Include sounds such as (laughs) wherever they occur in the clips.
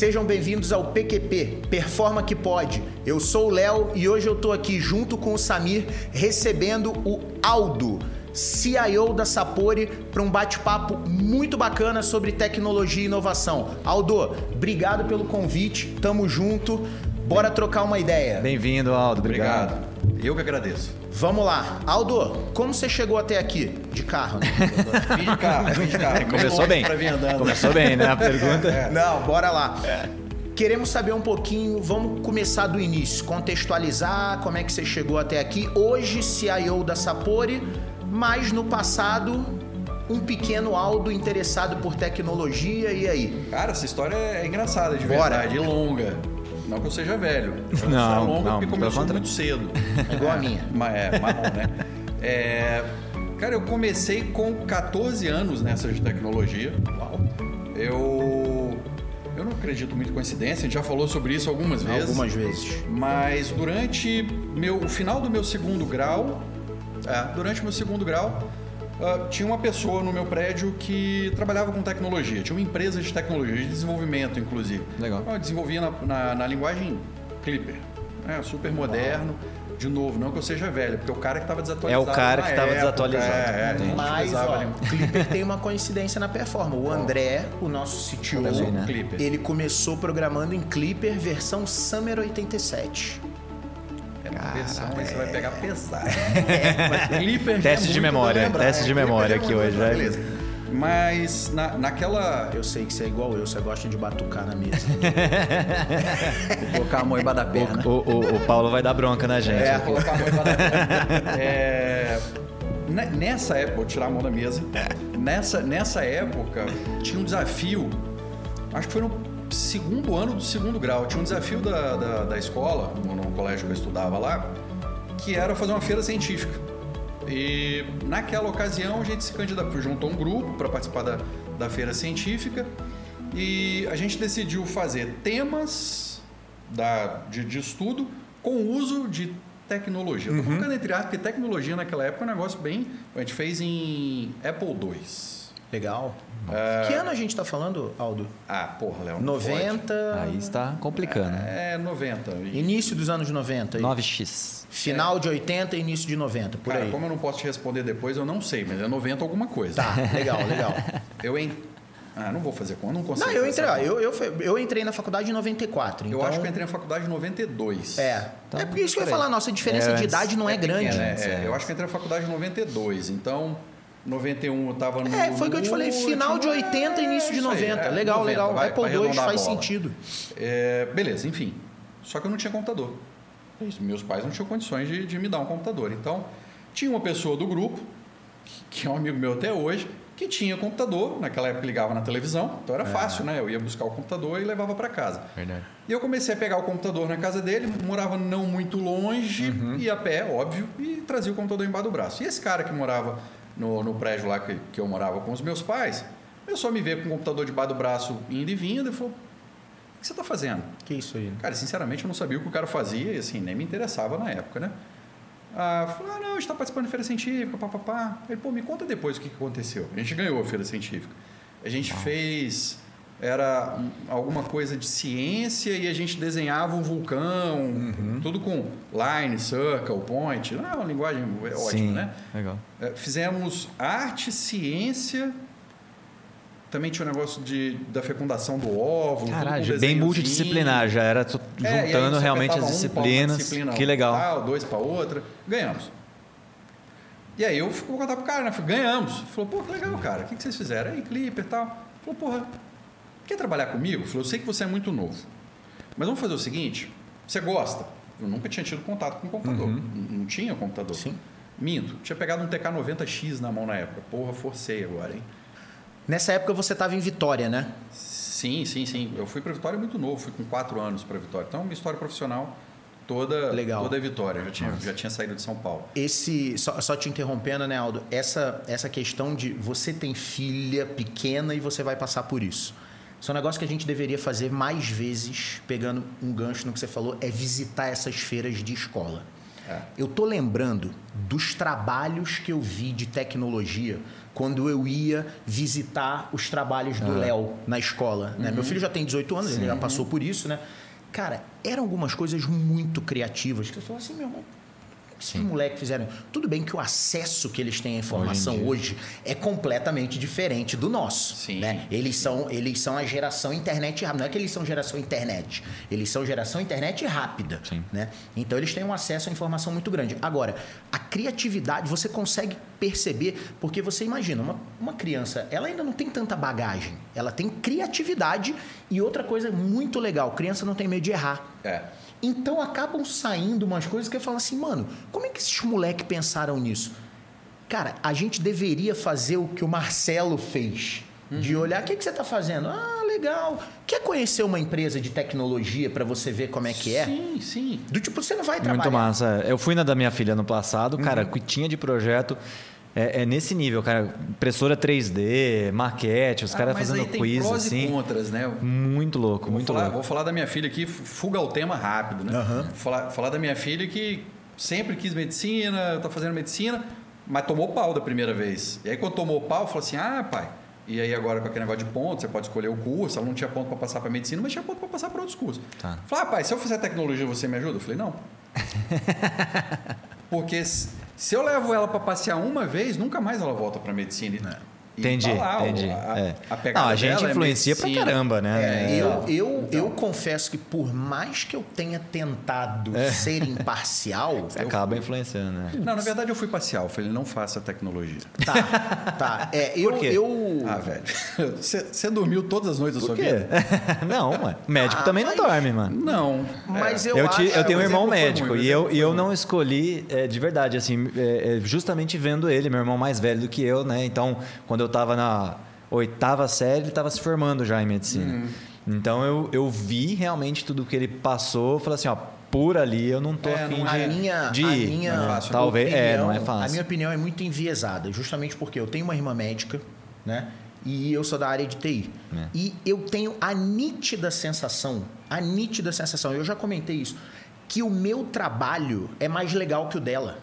Sejam bem-vindos ao PQP, Performa que Pode. Eu sou o Léo e hoje eu tô aqui junto com o Samir recebendo o Aldo, CIO da Sapori, para um bate-papo muito bacana sobre tecnologia e inovação. Aldo, obrigado pelo convite, tamo junto, bora trocar uma ideia. Bem-vindo, Aldo, obrigado. Obrigado. Eu que agradeço. Vamos lá. Aldo, como você chegou até aqui? De carro, né? Vim de carro, vim de carro. Começou bem. Começou bem, né? A pergunta. Não, bora lá. Queremos saber um pouquinho, vamos começar do início, contextualizar como é que você chegou até aqui. Hoje, CIO da Sapori, mas no passado, um pequeno Aldo interessado por tecnologia, e aí? Cara, essa história é engraçada, de Bora. verdade, e longa. Não que eu seja velho. (laughs) Não, é longa não, porque começou muito cedo. É igual a minha. (laughs) Mas é, marrom, né? É, cara, eu comecei com 14 anos nessa de tecnologia. Uau. Eu... Eu não acredito muito em coincidência, a gente já falou sobre isso algumas vezes. Algumas vezes. Mas durante meu, o final do meu segundo grau, é, durante o meu segundo grau, ah, tinha uma pessoa no meu prédio que trabalhava com tecnologia. Tinha uma empresa de tecnologia, de desenvolvimento, inclusive. Legal. Eu desenvolvia na, na- na linguagem Clipper. né, super moderno. De novo, não que eu seja velho, porque o cara que estava desatualizado. É o cara na que tava época, desatualizado. É, é, Mas, ó, o Clipper tem uma coincidência na performance. O André, o nosso CTO, Também, né? Ele começou programando em Clipper versão Summer 87. É uma versão, aí você vai pegar pesado. (laughs) É, Mas Teste é de muito memória, lembrar, teste de memória é aqui hoje, é. Beleza. Mas na, naquela. Eu sei que você é igual eu, você gosta de batucar na mesa. (laughs) Colocar a mão embaixo da perna. O, o- o Paulo vai dar bronca na gente. É, colocar a mão embaixo da perna. É, ne- Nessa época, vou tirar a mão da mesa. Nessa, nessa época, tinha um desafio, acho que foi no segundo ano do segundo grau, tinha um desafio da, da, da escola, no, no colégio que eu estudava lá, que era fazer uma feira científica. E naquela ocasião a gente se candidatou, juntou um grupo para participar da, da feira científica e a gente decidiu fazer temas da, de, de estudo com uso de tecnologia. Estou colocando entre aspas, porque tecnologia naquela época é um negócio bem. A gente fez em Apple II. Legal. Que ano a gente tá falando, Aldo? Ah, porra, Léo. não 90. Aí está complicando. pode. É 90. E, Início dos anos 90. aí. 9x. Final de 80 e início de 90, por cara, aí. como eu não posso te responder depois, eu não sei, mas é 90 alguma coisa. Tá, legal, legal. (laughs) Eu em... Ah, não vou fazer conta, não consigo. Não, eu entrei, eu, eu, eu entrei na faculdade em 94. Eu então- acho que eu entrei na faculdade em 92. É. Então, é por isso que eu ia falar, nossa diferença É, de idade não é, grande. pequena, né? é, eu acho que eu entrei na faculdade em 92. Então, 91 eu tava no. É, foi o que eu te falei, final de último- 80 e início de isso aí, 90. é, legal, 90, legal. vai- Apple II faz sentido. É, beleza, enfim. Só que eu não tinha computador. É Meus pais não tinham condições de, de me dar um computador. Então, tinha uma pessoa do grupo, que, que é um amigo meu até hoje, que tinha computador. Naquela época ligava na televisão, então era fácil, né? Eu ia buscar o computador e levava para casa. Verdade. E eu comecei a pegar o computador na casa dele, morava não muito longe, Uhum. ia a pé, óbvio, e trazia o computador embaixo do braço. E esse cara que morava no, no prédio lá que, que eu morava com os meus pais, começou a me ver com o computador debaixo do braço indo e vindo e falou: O que você está fazendo? Que isso aí? Cara, sinceramente eu não sabia o que o cara fazia e assim, nem me interessava na época, né? Ah, falou, ah, não, a gente está participando de feira científica, papapá. Ele, pô, me conta depois o que, que aconteceu. A gente ganhou a feira científica. A gente fez, era um- alguma coisa de ciência e a gente desenhava um vulcão, tudo com line, circle, point. Ah, uma linguagem é ótima, Sim, né? legal. É, Fizemos arte, ciência. Também tinha o negócio de, da fecundação do com Caralho, bem multidisciplinar, já era É, juntando você realmente as um disciplinas. disciplina que legal. Tal, dois para outra. Ganhamos. E aí eu fui contar pro cara, né? Falei, ganhamos. Falou, pô, que legal, cara. O que que vocês fizeram? Aí, Clipper e tal. Falou, porra, quer trabalhar comigo? Falou, eu sei que você é muito novo. Mas vamos fazer o seguinte: você gosta? Eu nunca tinha tido contato com computador. N- Não tinha computador. Sim. Minto. Tinha pegado um TK90X na mão na época. Porra, forcei agora, hein? Nessa época você estava em Vitória, né? Sim, sim, sim. Eu fui para Vitória muito novo, fui com quatro anos para Vitória. Então, minha história profissional toda, Legal. toda é Vitória. Já tinha, já tinha saído de São Paulo. Esse, só, só te interrompendo, né, Aldo? Essa, essa questão de você tem filha pequena e você vai passar por isso. Isso é um negócio que a gente deveria fazer mais vezes, pegando um gancho no que você falou, é visitar essas feiras de escola. É. Eu tô lembrando dos trabalhos que eu vi de tecnologia quando eu ia visitar os trabalhos do Léo na escola. Né? Meu filho já tem 18 anos, ele já passou por isso, né? Cara, eram algumas coisas muito criativas que eu falava assim, meu irmão, esses moleques fizeram. Tudo bem que o acesso que eles têm à informação Hoje hoje, é completamente diferente do nosso. Sim. Né? Eles, são, eles são a geração internet rápida. Não é que eles são geração internet. Eles são geração internet rápida. Sim. Né? Então eles têm um acesso à informação muito grande. Agora, a criatividade você consegue perceber, porque você imagina, uma, uma criança, ela ainda não tem tanta bagagem. Ela tem criatividade e outra coisa muito legal, criança não tem medo de errar. É. Então acabam saindo umas coisas que eu falo assim, mano, como é que esses moleques pensaram nisso? Cara, a gente deveria fazer o que o Marcelo fez. De Uhum. olhar, o que, que você está fazendo? Ah, legal. Quer conhecer uma empresa de tecnologia para você ver como é que é? Sim, sim. Do tipo, você não vai trabalhar. Muito massa. Eu fui na da minha filha no passado, cara, Uhum. que tinha de projeto. É, é nesse nível, cara. Impressora 3D, maquete, os Ah, caras fazendo aí tem quiz prós assim. e contras, né? Muito louco, Vou muito falar, louco. vou falar da minha filha aqui, fuga ao tema rápido, né? Aham. Falar, falar da minha filha que sempre quis medicina, tá fazendo medicina, mas tomou pau da primeira vez. E aí quando tomou pau, falou assim: "Ah, pai, e aí agora com aquele negócio de ponto, você pode escolher o curso, ela não tinha ponto para passar para medicina, mas tinha ponto para passar para outros cursos". Tá. Falei: "Ah, pai, se eu fizer tecnologia, você me ajuda?" Eu falei: "Não". (laughs) Porque se eu levo ela para passear uma vez, nunca mais ela volta para medicina. Entendi, o- entendi. A, é. a pegada Não, a gente dela é influencia pra medicina. caramba, né? É, eu, Então. eu, eu confesso que por mais que eu tenha tentado É. ser imparcial, (laughs) Você acaba influenciando, né? Não, na verdade eu fui parcial. Eu falei, não faça tecnologia. tá, tá. É, eu, quê? eu, Ah, velho. (laughs) Você dormiu todas as noites da Por sua quê? vida? (laughs) não, mano. Médico Ah, também mas- não dorme, mano. Não. Mas É. eu, Eu, acho... eu tenho um irmão médico e eu, e eu não escolhi é, de verdade, assim, é, é, justamente vendo ele, meu irmão mais velho do que eu, né? Então, quando eu tava na oitava série, ele tava se formando já em medicina. Uhum. Então, eu, eu vi realmente tudo que ele passou, falei assim, ó, por ali eu não tô É, afim não de, a minha, de a ir. minha Não é fácil. Talvez, é, não é opinião- fácil. A minha opinião é muito enviesada, justamente porque eu tenho uma irmã médica, né? E eu sou da área de TI. É. E eu tenho a nítida sensação, a nítida sensação, eu já comentei isso, que o meu trabalho é mais legal que o dela.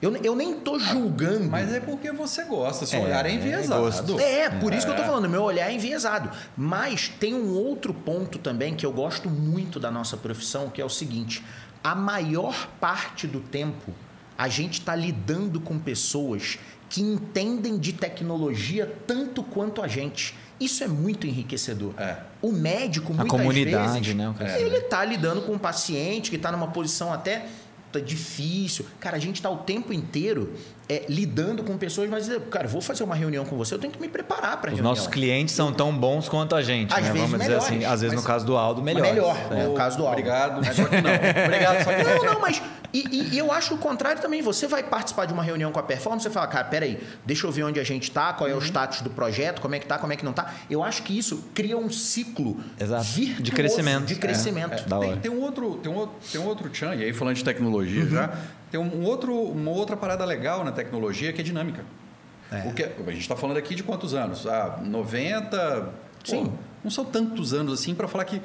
Eu, eu nem tô julgando. Mas é porque você gosta, seu É, olhar é é enviesado. gosto. É, por isso que eu tô falando, meu olhar é enviesado. Mas tem um outro ponto também que eu gosto muito da nossa profissão, que é o seguinte: a maior parte do tempo a gente está lidando com pessoas que entendem de tecnologia tanto quanto a gente. Isso é muito enriquecedor. É. O médico, muitas comunidade, vezes, né, cara- ele está lidando com um paciente que está numa posição até tá difícil. Cara, a gente está o tempo inteiro é, lidando com pessoas, mas, cara, vou fazer uma reunião com você, eu tenho que me preparar para Os reunião. nossos clientes são tão bons quanto a gente, Às né? vezes Vamos dizer melhores, assim, às vezes no caso do Aldo, melhor. melhor, né? no caso do Aldo. Obrigado, só que não. Obrigado, só que não. Não, não, mas. E, e- e eu acho o contrário também. Você vai participar de uma reunião com a performance, você fala, cara, peraí, deixa eu ver onde a gente tá, qual é Uhum. o status do projeto, como é que tá, como é que não tá. Eu acho que isso cria um ciclo Exato. De crescimento. De crescimento. É. Hora. Tem, tem um outro, tem um outro, tem um outro tchan, e aí falando de tecnologia Uhum. já, tem um outro, uma outra parada legal na tecnologia que é dinâmica. É. O que, a gente está falando aqui de quantos anos? Ah, 90. Sim. Pô, não são tantos anos assim para falar que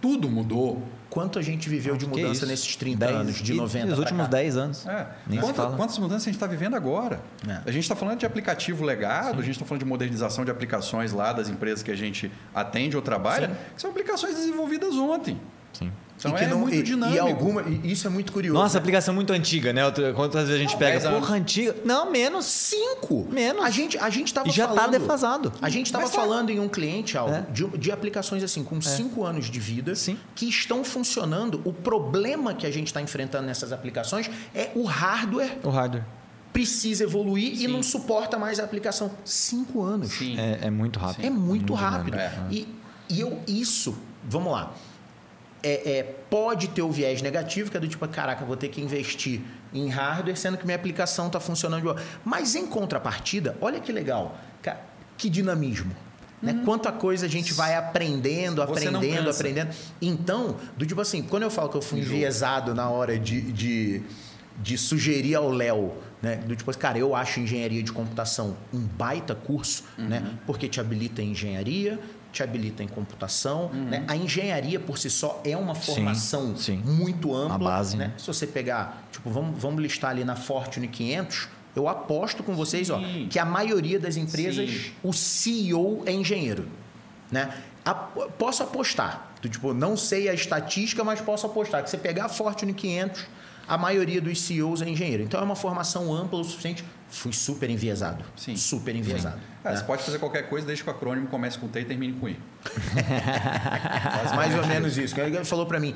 tudo mudou. Quanto a gente viveu de mudança isso? nesses 30 Dez- anos, de e 90 Nos últimos cá? 10 anos. É. Fala. quantas mudanças a gente está vivendo agora? É. A gente está falando de aplicativo legado, a gente está falando de modernização de aplicações lá das empresas que a gente atende ou trabalha, Sim. que são aplicações desenvolvidas ontem. Sim. Então E que é não- muito e- dinâmico. E, alguma, e isso é muito curioso. Nossa, né? aplicação muito antiga, né? Quantas vezes a gente Não, pega? 10 anos. Porra, antiga. Não, menos. Cinco? Menos. A gente, a gente tava E já tá falando... defasado. A gente estava Mas tá- falando em um cliente, Aldo, É. de, de aplicações assim, com cinco anos de vida, Sim. que estão funcionando. O problema que a gente está enfrentando nessas aplicações é o hardware O hardware. precisa evoluir e Sim. não suporta mais a aplicação. Cinco anos. Sim. É, é muito rápido. É muito rápido. dinâmico. E, e eu, isso, vamos lá. É, é, pode ter o viés negativo, que é do tipo, caraca, vou ter que investir em hardware, sendo que minha aplicação está funcionando de boa. Mas em contrapartida, olha que legal, que dinamismo. Né? Quanta coisa a gente vai aprendendo, Uhum. Aprendendo, aprendendo. Então, do tipo assim, quando eu falo que eu fui enviesado na hora de, de, de sugerir ao Léo, né? Do tipo assim, cara, eu acho engenharia de computação um baita curso, Uhum. né? Porque te habilita em engenharia, te habilita em computação. Né? A engenharia por si só é uma formação sim. muito ampla. A base, né? né? Se você pegar, tipo, vamos, vamos listar ali na Fortune 500, eu aposto com vocês ó, Sim. que a maioria das empresas, Sim. o CEO é engenheiro. Né? A- posso apostar. Tipo, não sei a estatística, mas posso apostar que você pegar a Fortune 500, a maioria dos CEOs é engenheiro. Então é uma formação ampla o suficiente. Fui super enviesado. Sim. Super enviesado. É, né? Você pode fazer qualquer coisa desde que o acrônimo comece com T e termine com I. Mas (laughs) mais ou menos isso. Ele falou para mim,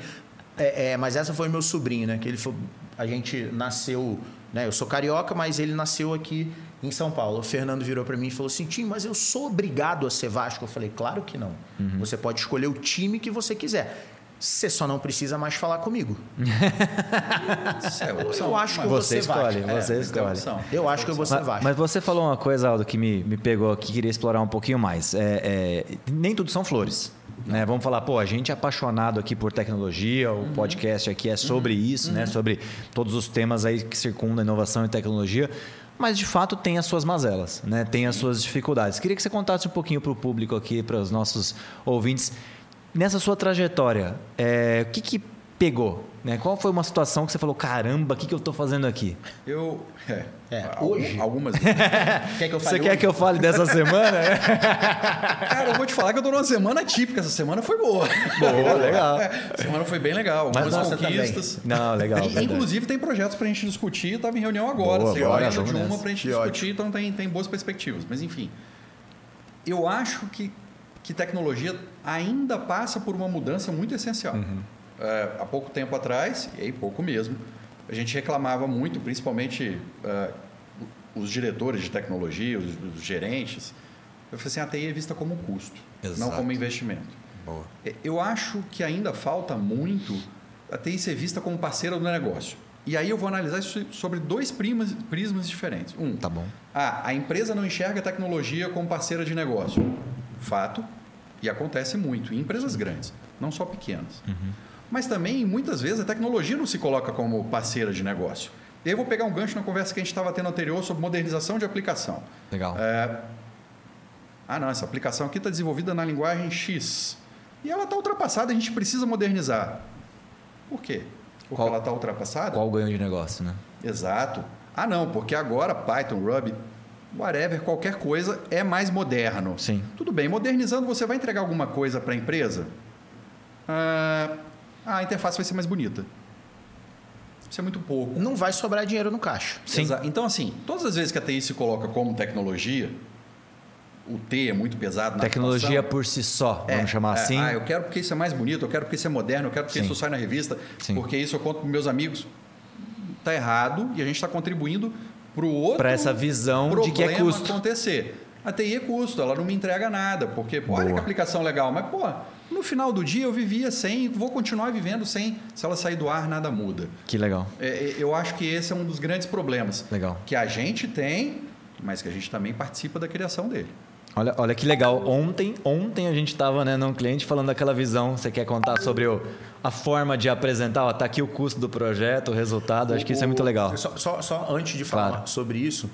é, é, mas essa foi meu sobrinho, né? Que ele falou, a gente nasceu, né? Eu sou carioca, mas ele nasceu aqui em São Paulo. O Fernando virou para mim e falou assim, Tim, mas eu sou obrigado a ser Vasco. Eu falei, claro que não. Você pode escolher o time que você quiser. Você só não precisa mais falar comigo. É. Eu acho que Mas- eu vou Você ser escolhe, você é, escolhe. é opção. Eu acho que eu vou ser Mas, Vasco. mas você falou uma coisa, Aldo, que me, me pegou aqui, queria explorar um pouquinho mais. É, é, nem tudo são flores. Né? Vamos falar, pô, a gente é apaixonado aqui por tecnologia, o podcast aqui é sobre isso, né? Sobre todos os temas aí que circundam a inovação e tecnologia. Mas de fato tem as suas mazelas, né? Tem as suas dificuldades. Queria que você contasse um pouquinho para o público aqui, para os nossos ouvintes, nessa sua trajetória, é, o que, que pegou? Né? Qual foi uma situação que você falou, caramba, o que, que eu estou fazendo aqui? Eu. É. É, hoje- Algumas. (laughs) Quer que eu fale Você quer hoje? que eu fale dessa semana? (laughs) Cara, eu vou te falar que eu tô numa semana típica. Essa semana foi boa. Boa, (laughs) legal. A semana foi bem legal. Mas Algumas nossa conquistas. Não, legal. E, inclusive tem projetos pra gente discutir, eu tava em reunião agora, Boa, você bora, de uma nessa. pra gente Que discutir, então tem, tem boas perspectivas. Mas enfim, eu acho que, que tecnologia ainda passa por uma mudança muito essencial. Uhum. É, há pouco tempo atrás, e aí pouco mesmo, a gente reclamava muito, principalmente é, os diretores de tecnologia, os, os gerentes, eu falei assim, a TI é vista como custo, não Exato. como investimento. Boa. É, Eu acho que ainda falta muito a TI ser vista como parceira do negócio. E aí eu vou analisar isso sobre dois primas- prismas diferentes. Um, Tá bom. ah, a empresa não enxerga a tecnologia como parceira de negócio. Fato, e acontece muito em empresas grandes, não só pequenas. Mas também, muitas vezes, a tecnologia não se coloca como parceira de negócio. Eu vou pegar um gancho na conversa que a gente estava tendo anterior sobre modernização de aplicação. Legal. É, ah, não, essa aplicação aqui está desenvolvida na linguagem X. E ela está ultrapassada, a gente precisa modernizar. Por quê? Porque Qual- ela está ultrapassada? Qual o ganho de negócio, né? Exato. Ah, não, porque agora Python, Ruby, whatever, qualquer coisa é mais moderno. Sim. Tudo bem, modernizando, você vai entregar alguma coisa para a empresa? Ah, a interface vai ser mais bonita. Isso é muito pouco. Não vai sobrar dinheiro no caixa. Sim. Exa- Então, assim, todas as vezes que a TI se coloca como tecnologia, o T é muito pesado na Tecnologia atuação. por si só, É, vamos chamar é, assim. Ah, eu quero porque isso é mais bonito, eu quero porque isso é moderno, eu quero porque Sim. isso sai na revista, Sim. porque isso eu conto para meus amigos. Está errado e a gente está contribuindo para o outro Pra essa visão de que é custo. acontecer. A TI é custo, ela não me entrega nada, porque pô, olha que aplicação legal, mas pô, no final do dia eu vivia sem, vou continuar vivendo sem, se ela sair do ar nada muda. Que legal. É, é, eu acho que esse é um dos grandes problemas Legal. que a gente tem, mas que a gente também participa da criação dele. Olha, olha que legal. Ontem, ontem a gente estava né, num cliente falando daquela visão. Você quer contar sobre o, a forma de apresentar? Ó, tá aqui o custo do projeto, o resultado. Acho que isso é muito legal. Só, só- só antes de falar Claro. sobre isso,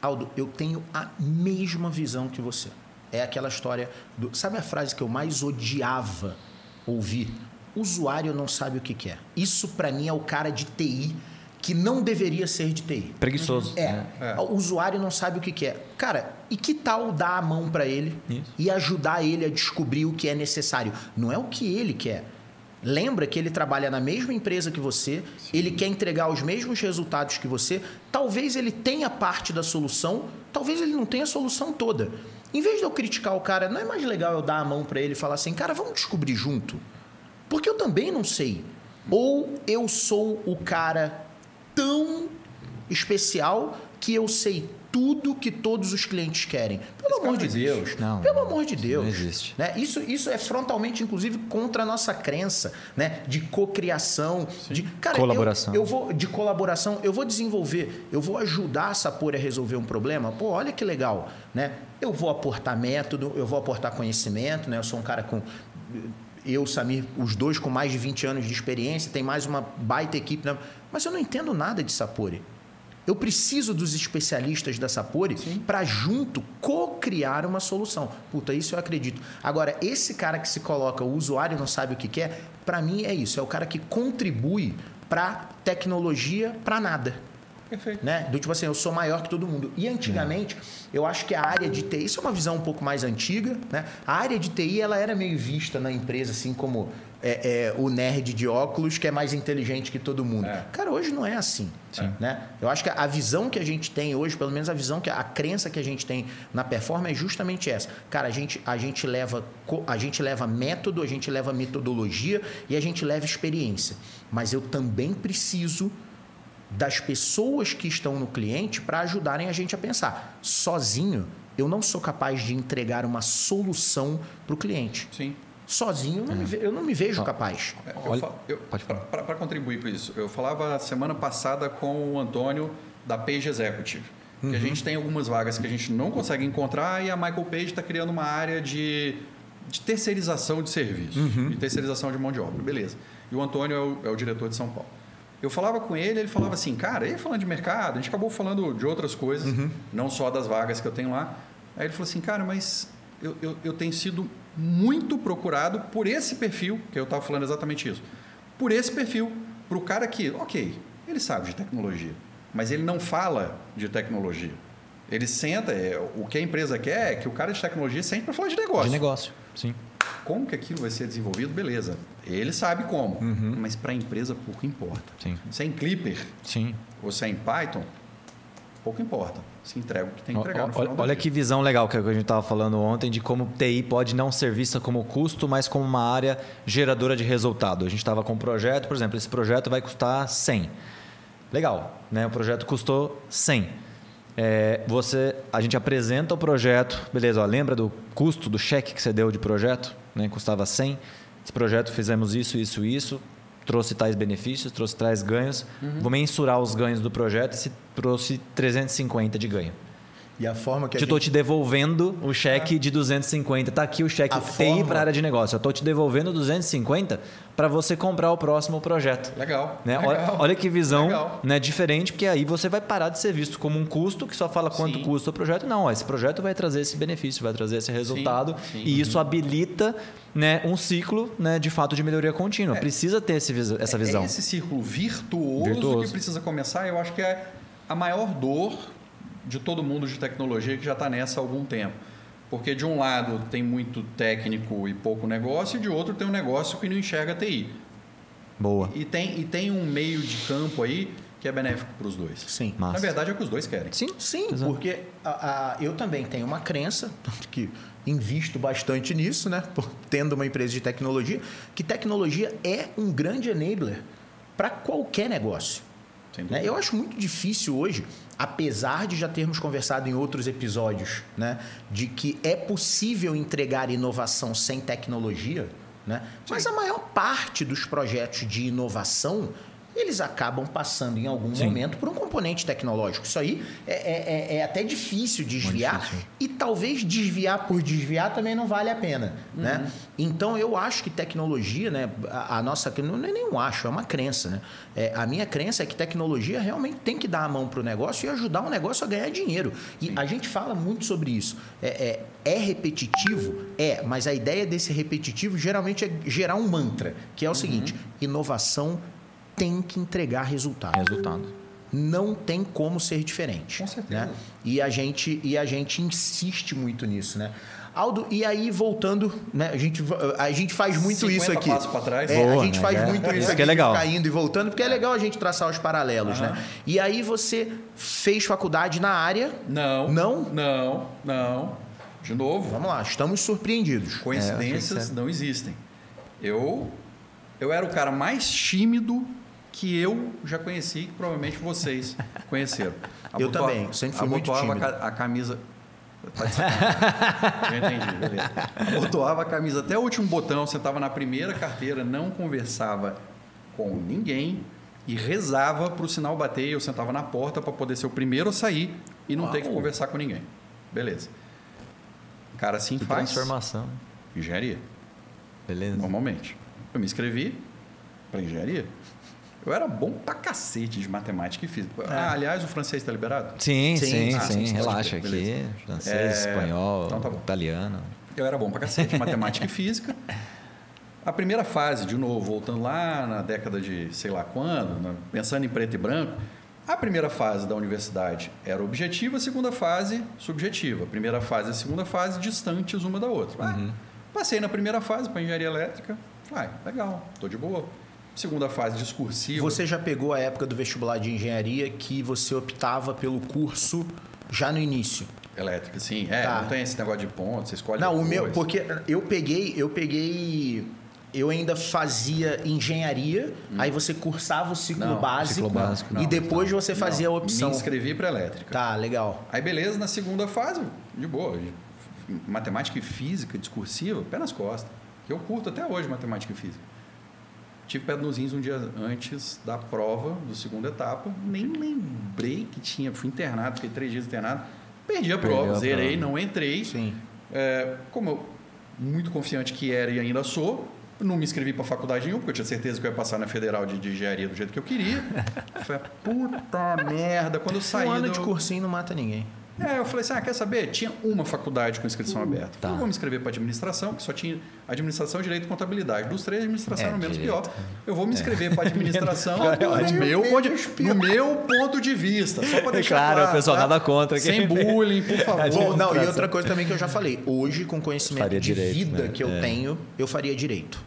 Aldo, eu tenho a mesma visão que você. É aquela história do. Sabe a frase que eu mais odiava ouvir? Usuário não sabe o que quer. Isso para mim é o cara de TI que não deveria ser de TI. Preguiçoso. É, né? É. o usuário não sabe o que quer. Cara, e que tal dar a mão para ele Isso. e ajudar ele a descobrir o que é necessário? Não é o que ele quer. Lembra que ele trabalha na mesma empresa que você, ele quer entregar os mesmos resultados que você. Talvez ele tenha parte da solução, talvez ele não tenha a solução toda. Em vez de eu criticar o cara, não é mais legal eu dar a mão para ele e falar assim, cara, vamos descobrir junto? Porque eu também não sei. Ou eu sou o cara tão especial que eu sei tudo que todos os clientes querem. Pelo Esse amor não de existe. Deus. Não, pelo não, amor de não Deus. existe. Né? Isso, isso é frontalmente, inclusive, contra a nossa crença né? de cocriação, de cara, eu- Colaboração. Eu, vou de colaboração, eu vou desenvolver, eu vou ajudar a Sapori a resolver um problema. Pô, olha que legal, né? Eu vou aportar método, eu vou aportar conhecimento, né? Eu sou um cara com eu, Samir, os dois com mais de 20 anos de experiência, tem mais uma baita equipe, né? Mas eu não entendo nada de Sapori. Eu preciso dos especialistas da Sapori para junto co-criar uma solução. Puta, isso eu acredito. Agora, esse cara que se coloca, o usuário não sabe o que quer, para mim é isso. É o cara que contribui para tecnologia para nada. Perfeito. Né? Do tipo assim, eu sou maior que todo mundo. E antigamente, eu acho que a área de TI, isso é uma visão um pouco mais antiga, né? A área de TI, ela era meio vista na empresa, assim, como é, é, o nerd de óculos que é mais inteligente que todo mundo. É. Cara, hoje não é assim. Né? Eu acho que a visão que a gente tem hoje, pelo menos a visão que a crença que a gente tem na performance é justamente essa. Cara, a gente, a gente leva a gente leva método, a gente leva metodologia e a gente leva experiência. Mas eu também preciso das pessoas que estão no cliente para ajudarem a gente a pensar. Sozinho, eu não sou capaz de entregar uma solução para o cliente. Sim. Sozinho, eu não, me, ve- eu não me vejo capaz. É. Para contribuir para isso, eu falava semana passada com o Antônio da Page Executive. Que a gente tem algumas vagas que a gente não consegue encontrar e a Michael Page está criando uma área de, de terceirização de serviço, de terceirização de mão de obra. Beleza. E o Antônio é o, é o diretor de São Paulo. Eu falava com ele, ele falava assim, cara, e falando de mercado, a gente acabou falando de outras coisas, não só das vagas que eu tenho lá. Aí ele falou assim, cara, mas eu, eu, eu tenho sido muito procurado por esse perfil, que eu estava falando exatamente isso, por esse perfil, para o cara que, ok, ele sabe de tecnologia, mas ele não fala de tecnologia. Ele senta, é, o que a empresa quer é que o cara de tecnologia sente para falar de negócio. De negócio, sim. Como que aquilo vai ser desenvolvido? Beleza. Ele sabe como, mas para a empresa pouco importa. Sim. Se é em Clipper Sim. ou se é em Python, pouco importa. Se entrega o que tem que entregar no Olha, olha que visão legal que a gente estava falando ontem de como TI pode não ser vista como custo, mas como uma área geradora de resultado. A gente estava com um projeto, por exemplo, esse projeto vai custar 100. Legal, né? O projeto custou 100. É, você, a gente apresenta o projeto, beleza? Ó, lembra do custo do cheque que você deu de projeto? Né? Custava 100. Esse projeto fizemos isso, isso, isso. Trouxe tais benefícios, trouxe tais ganhos. Vou mensurar os ganhos do projeto e se trouxe 350 de ganho. E a forma que a Eu estou gente... te devolvendo o cheque de 250. Está aqui o cheque A TI forma- para a área de negócio. Eu estou te devolvendo 250 para você comprar o próximo projeto. Legal. Né? legal. Olha, olha que visão Legal. né, diferente, porque aí você vai parar de ser visto como um custo que só fala quanto Sim. custa o projeto. Não, ó, esse projeto vai trazer esse benefício, vai trazer esse resultado. sim. E isso habilita né, um ciclo né, de fato de melhoria contínua. Precisa ter esse essa visão. É esse círculo virtuoso, Virtuoso. que precisa começar. Eu acho que é a maior dor de todo mundo de tecnologia que já está nessa há algum tempo. Porque de um lado tem muito técnico e pouco negócio, e de outro tem um negócio que não enxerga TI. Boa. E tem, e tem um meio de campo aí que é benéfico para os dois. Sim. Massa. Na verdade é o que os dois querem. Sim, Sim, Exato. porque a- a- eu também tenho uma crença, tanto que invisto bastante nisso, né? Tendo uma empresa de tecnologia, que tecnologia é um grande enabler para qualquer negócio. Né? Eu acho muito difícil hoje, apesar de já termos conversado em outros episódios, né, de que é possível entregar inovação sem tecnologia, né? mas a maior parte dos projetos de inovação eles acabam passando em algum Sim. momento por um componente tecnológico. Isso aí é, é- é- é até difícil desviar difícil. e talvez desviar por desviar também não vale a pena, né? Então eu acho que tecnologia, né, a, a nossa não é nem um acho, é uma crença, né? É, a minha crença é que tecnologia realmente tem que dar a mão para o negócio e ajudar o negócio a ganhar dinheiro. E a gente fala muito sobre isso. É, é, é repetitivo, é, mas a ideia desse repetitivo geralmente é gerar um mantra, que é o seguinte: inovação tem que entregar resultado Resultado. não tem como ser diferente. Com certeza. Né? E, a gente, e a gente insiste muito nisso, né? Aldo, e aí voltando, né? A gente, a gente faz muito 50 isso aqui. passos pra trás. É, Boa, a gente né? faz É, muito isso isso que aqui, é legal. de ficar indo e voltando, porque é legal a gente traçar os paralelos, né? E aí você fez faculdade na área. Não. Não? Não, não. De novo, Vamos lá, estamos surpreendidos. coincidências É, não existem. Eu, eu era o cara mais tímido que eu já conheci, que provavelmente vocês conheceram. (laughs) Eu também, sempre fui muito tímido. A, a camisa. Tá. Já entendi, beleza. Abotoava a camisa até o último botão, sentava na primeira carteira, não conversava com ninguém e rezava para o sinal bater. e Eu sentava na porta para poder ser o primeiro a sair e não ter que Uau. conversar com ninguém. Beleza. Cara, assim Que faz transformação. engenharia. Beleza. Normalmente. Eu me inscrevi para engenharia. Eu era bom pra cacete de matemática e física. Ah, aliás, o francês está liberado? Sim, Sim, sim, ah, sim. sim, Relaxa aqui. Francês, É, espanhol, então tá italiano. Eu era bom pra cacete em matemática e física. A primeira fase, de novo, voltando lá na década de sei lá quando, pensando em preto e branco, a primeira fase da universidade era objetiva, a segunda fase subjetiva. A primeira fase e a segunda fase distantes uma da outra. Ah, Uhum. Passei na primeira fase para engenharia elétrica, falei, ah, legal, tô de boa. Segunda fase discursiva. Você já pegou a época do vestibular de engenharia que você optava pelo curso já no início? Elétrica, sim. É, Tá. não tem esse negócio de ponto, você escolhe Não, o meu, porque eu peguei, eu peguei, eu ainda fazia engenharia, aí você cursava o ciclo Não, básico, ciclo básico, e não, depois você fazia a Não, opção. Me inscrevi para elétrica. Tá, legal. Aí beleza, na segunda fase, de boa. Matemática e física discursiva, pé nas costas. Eu curto até hoje matemática e física. Tive pé nos rins um dia antes da prova, do segunda etapa. Nem lembrei que tinha. Fui internado, fiquei três dias internado. Perdi a Perdeu prova, a zerei, prova. não entrei. Sim. É, como eu muito confiante que era e ainda sou, não me inscrevi para faculdade nenhuma, porque eu tinha certeza que eu ia passar na Federal de, de Engenharia do jeito que eu queria. (laughs) Falei, puta merda, quando eu saí um ano do... de cursinho não mata ninguém. É, eu falei assim, ah, quer saber? Tinha uma faculdade com inscrição aberta. tá. Eu vou me inscrever para administração, que só tinha administração, direito e contabilidade. Dos três, administração É, era o menos direito. pior. Eu vou me inscrever para administração (laughs) É, no, meu, ponto, no meu ponto de vista. Só para deixar Claro, claro, o pessoal tá? nada contra. Sem bullying, por (laughs) favor. É, Bom, não, e outra coisa também que eu já falei. Hoje, com o conhecimento Faria de direito, vida né? que eu É. tenho, eu faria direito.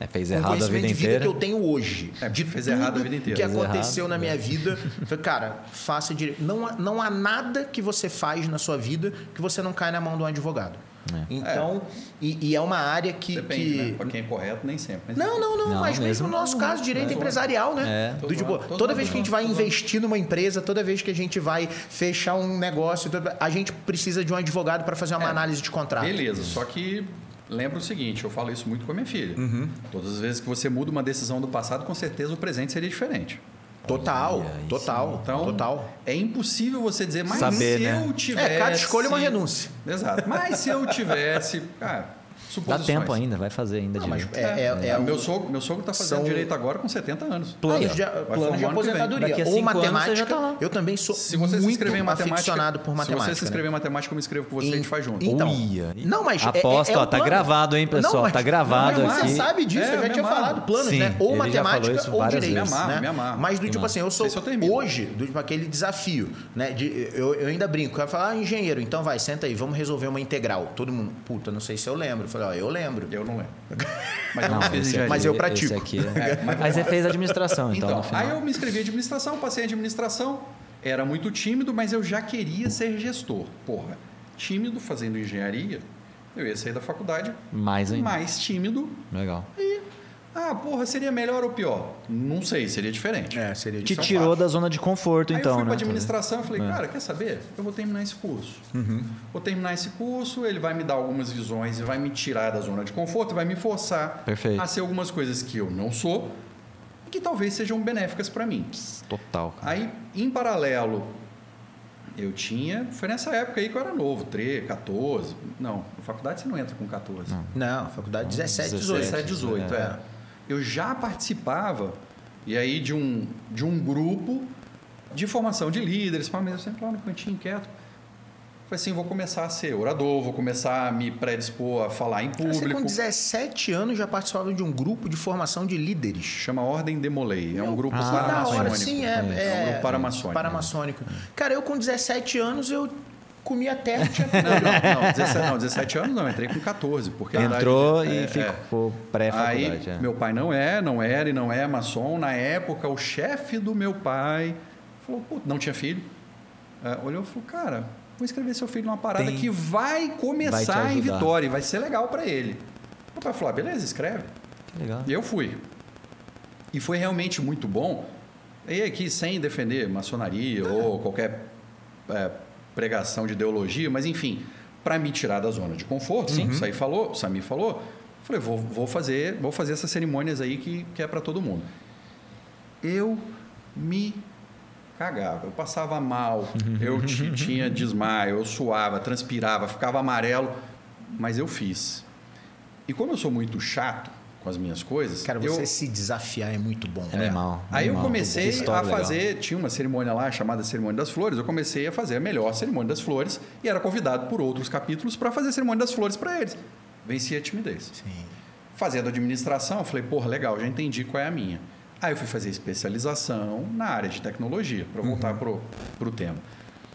É, fez Com o errado a conhecimento vida de vida inteira. que eu tenho hoje. É, de fez tudo errado a vida inteira. que Fez aconteceu errado, na minha é. vida. Cara, faça direito. Não, há- não há nada que você faz na sua vida que você não cai na mão de um advogado. É. Então, E, e é uma área que. Depende, que... né? Para quem é correto, nem sempre. Não, não, não, Não, mas mesmo no nosso não, caso, direito empresarial, né? É. Do, tipo, tô toda vez que a gente tô vai investir numa empresa, toda vez que a gente vai fechar um negócio, a gente precisa de um advogado para fazer uma É. análise de contrato. Beleza, só que lembra o seguinte, eu falo isso muito com a minha filha. Uhum. Todas as vezes que você muda uma decisão do passado, com certeza o presente seria diferente. Total, Olha, total, Então, total. é impossível você dizer, mas Saber, se né? eu tivesse... É, cada escolha é uma renúncia. Exato. Mas se eu tivesse... (laughs) Cara, Dá tempo ainda, vai fazer ainda Não, mas direito. é, é, é meu, o- sogro, meu sogro tá fazendo são- direito agora com 70 anos. planos de, Vai planos de formar ano que vem. aposentadoria. Ou matemática. já tá lá. Eu também sou Se você se muito inscrever em matemática, aficionado por matemática. se você se inscrever em matemática, eu me inscrevo com você e a gente faz junto. Então, Uia. não, mas é- Aposta, é, é ó, tá plano. gravado, hein, pessoal? Não, mas- Tá gravado mas aqui. Você sabe disso, É, eu já tinha amarro. falado planos, Sim, né? Ou matemática ou direito. Me amarro, né? me amarro. Mas do tipo assim, eu sou hoje, do tipo aquele desafio, né? De, eu, eu ainda brinco, eu ia falar, ah, engenheiro, então vai, senta aí, vamos resolver uma integral. Todo mundo, puta, não sei se eu lembro. Eu falei, ó, eu lembro. Eu não lembro. (laughs) Mas eu Não, fiz. Mas eu pratico. Esse aqui é... (laughs) É, mas Mas você fez administração, então, Então, no final. aí eu me inscrevi em administração, passei em administração, era muito tímido, mas eu já queria ser gestor. Porra, tímido fazendo engenharia, eu ia sair da faculdade Mais ainda. mais tímido. Legal. Ah, porra, seria melhor ou pior? Não sei, seria diferente. É, seria Te é um tirou da zona de conforto, Aí então, eu fui né? para administração e falei, É. cara, quer saber? Eu vou terminar esse curso. Uhum. Vou terminar esse curso, ele vai me dar algumas visões e vai me tirar da zona de conforto, vai me forçar Perfeito. a ser algumas coisas que eu não sou e que talvez sejam benéficas para mim. Total, cara. Aí, em paralelo, eu tinha. Foi nessa época aí que eu era novo, 13, 14. Não, na faculdade você não entra com 14. Não. Não, faculdade 17, 18. 17, 18, é. Eu já participava, e aí, de um, de um grupo de formação de líderes, mas eu sempre lá no cantinho quieto. Falei assim, vou começar a ser orador, vou começar a me predispor a falar em Cara, Você público. com 17 anos já participava de um grupo de formação de líderes. Chama Ordem Demolei, é um grupo Ah, paramaçônico. hora, sim, é. É um grupo paramaçônico. Paramaçônico. Cara, eu com 17 anos eu comia terra. Tinha... (laughs) Não, não, não, 17, não, 17 anos não, entrei com 14, porque idade- Entrou é, e é. ficou Aí, pré-faculdade. é. meu pai não é, não era e não é maçom. Na época, o chefe do meu pai falou, pô, não tinha filho. É, olhou e falou, cara, vou escrever seu filho numa parada Tem- que vai Vai começar te em. Vitória e vai ser legal para ele. Meu pai falou, ah, beleza, escreve. Que legal. E eu fui. E foi realmente muito bom. E aqui, sem defender maçonaria ou qualquer é, pregação de ideologia, mas enfim, para me tirar da zona de conforto, sim, isso aí falou, o Sami falou, falei, vou, vou fazer, vou fazer essas cerimônias aí que, que é para todo mundo. Eu me cagava, eu passava mal, eu ti- (laughs) tinha desmaio, eu suava, transpirava, ficava amarelo, mas eu fiz. E como eu sou muito chato, com as minhas coisas. Cara, eu, você se desafiar é muito bom. É animal. Aí eu comecei a legal. fazer, tinha uma cerimônia lá chamada Cerimônia das Flores, eu comecei a fazer a melhor cerimônia das flores e era convidado por outros capítulos para fazer a cerimônia das flores para eles. Venci a timidez. Sim. Fazendo administração, eu falei, porra, legal, já entendi qual é a minha. Aí eu fui fazer especialização na área de tecnologia, para voltar pro, pro tema.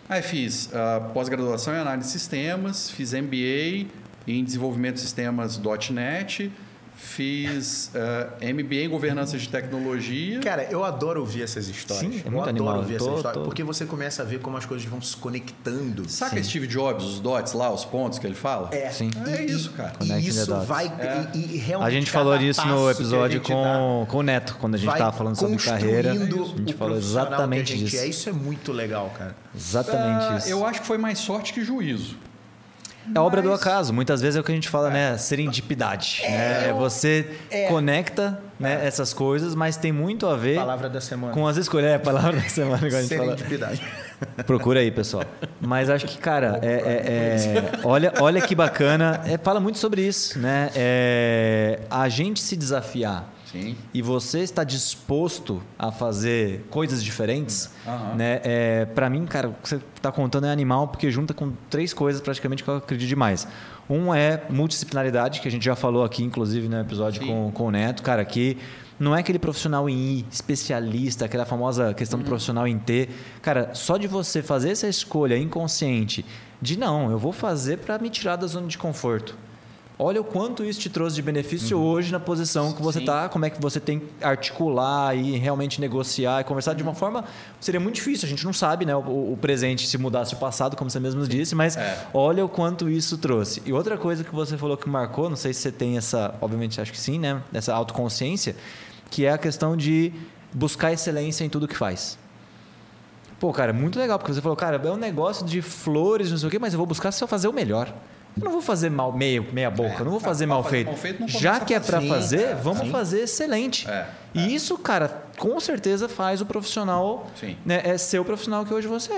Aí fiz ah, pós-graduação em análise de sistemas, fiz MBA em desenvolvimento de sistemas .NET, fiz ah, MBA em governança de tecnologia. Cara, eu adoro ouvir essas histórias. Sim, é eu muito adoro animal. ouvir Eu essas tô- histórias. tô- Porque você começa a ver como as coisas vão se conectando. Saca Steve Jobs, os dots lá, os pontos que ele fala? É, Sim. É E- isso, cara. E, the isso dots. vai. É. E, e realmente A gente falou disso passo no episódio gente dá com, com o Neto, quando a gente estava falando sobre carreira. A gente falou exatamente que a gente disso. É, isso é muito legal, cara. Exatamente Ah, isso. eu acho que foi mais sorte que juízo. É obra do acaso. Muitas vezes é o que a gente fala, né? Serendipidade. né? É, você conecta né, essas coisas, mas tem muito a ver Palavra da semana. com as escolhas. É a palavra da semana que a gente fala. Serendipidade. Procura aí, pessoal. Mas acho que, cara, é, é- é- olha, olha que bacana. É, fala muito sobre isso, né? É, a gente se desafiar Sim. e você está disposto a fazer coisas diferentes, Aham. né? É, para mim, cara, o que você está contando é animal porque junta com três coisas praticamente que eu acredito demais. Um é multidisciplinaridade, que a gente já falou aqui, inclusive no episódio Sim. com, com o Neto, cara, que não é aquele profissional em I, especialista, aquela famosa questão do profissional em T. Cara, só de você fazer essa escolha inconsciente de não, eu vou fazer para me tirar da zona de conforto. Olha o quanto isso te trouxe de benefício hoje na posição que você Sim. está, como é que você tem que articular e realmente negociar e conversar de uma forma. Seria muito difícil, a gente não sabe, né? O, o presente se mudasse o passado, como você mesmo disse, mas É. olha o quanto isso trouxe. E outra coisa que você falou que marcou, não sei se você tem essa, obviamente acho que sim, né? Essa autoconsciência, que é a questão de buscar excelência em tudo que faz. Pô, cara, muito legal, porque você falou, cara, é um negócio de flores, não sei o quê, mas eu vou buscar se eu fazer o melhor. Eu não vou fazer mal, meio, meia boca, eu não vou fazer Ah, mal fazer feito. mal feito Já que é para fazer, é, vamos fazer excelente. É, E isso, cara, com certeza faz o profissional Sim. né, é ser o profissional que hoje você é.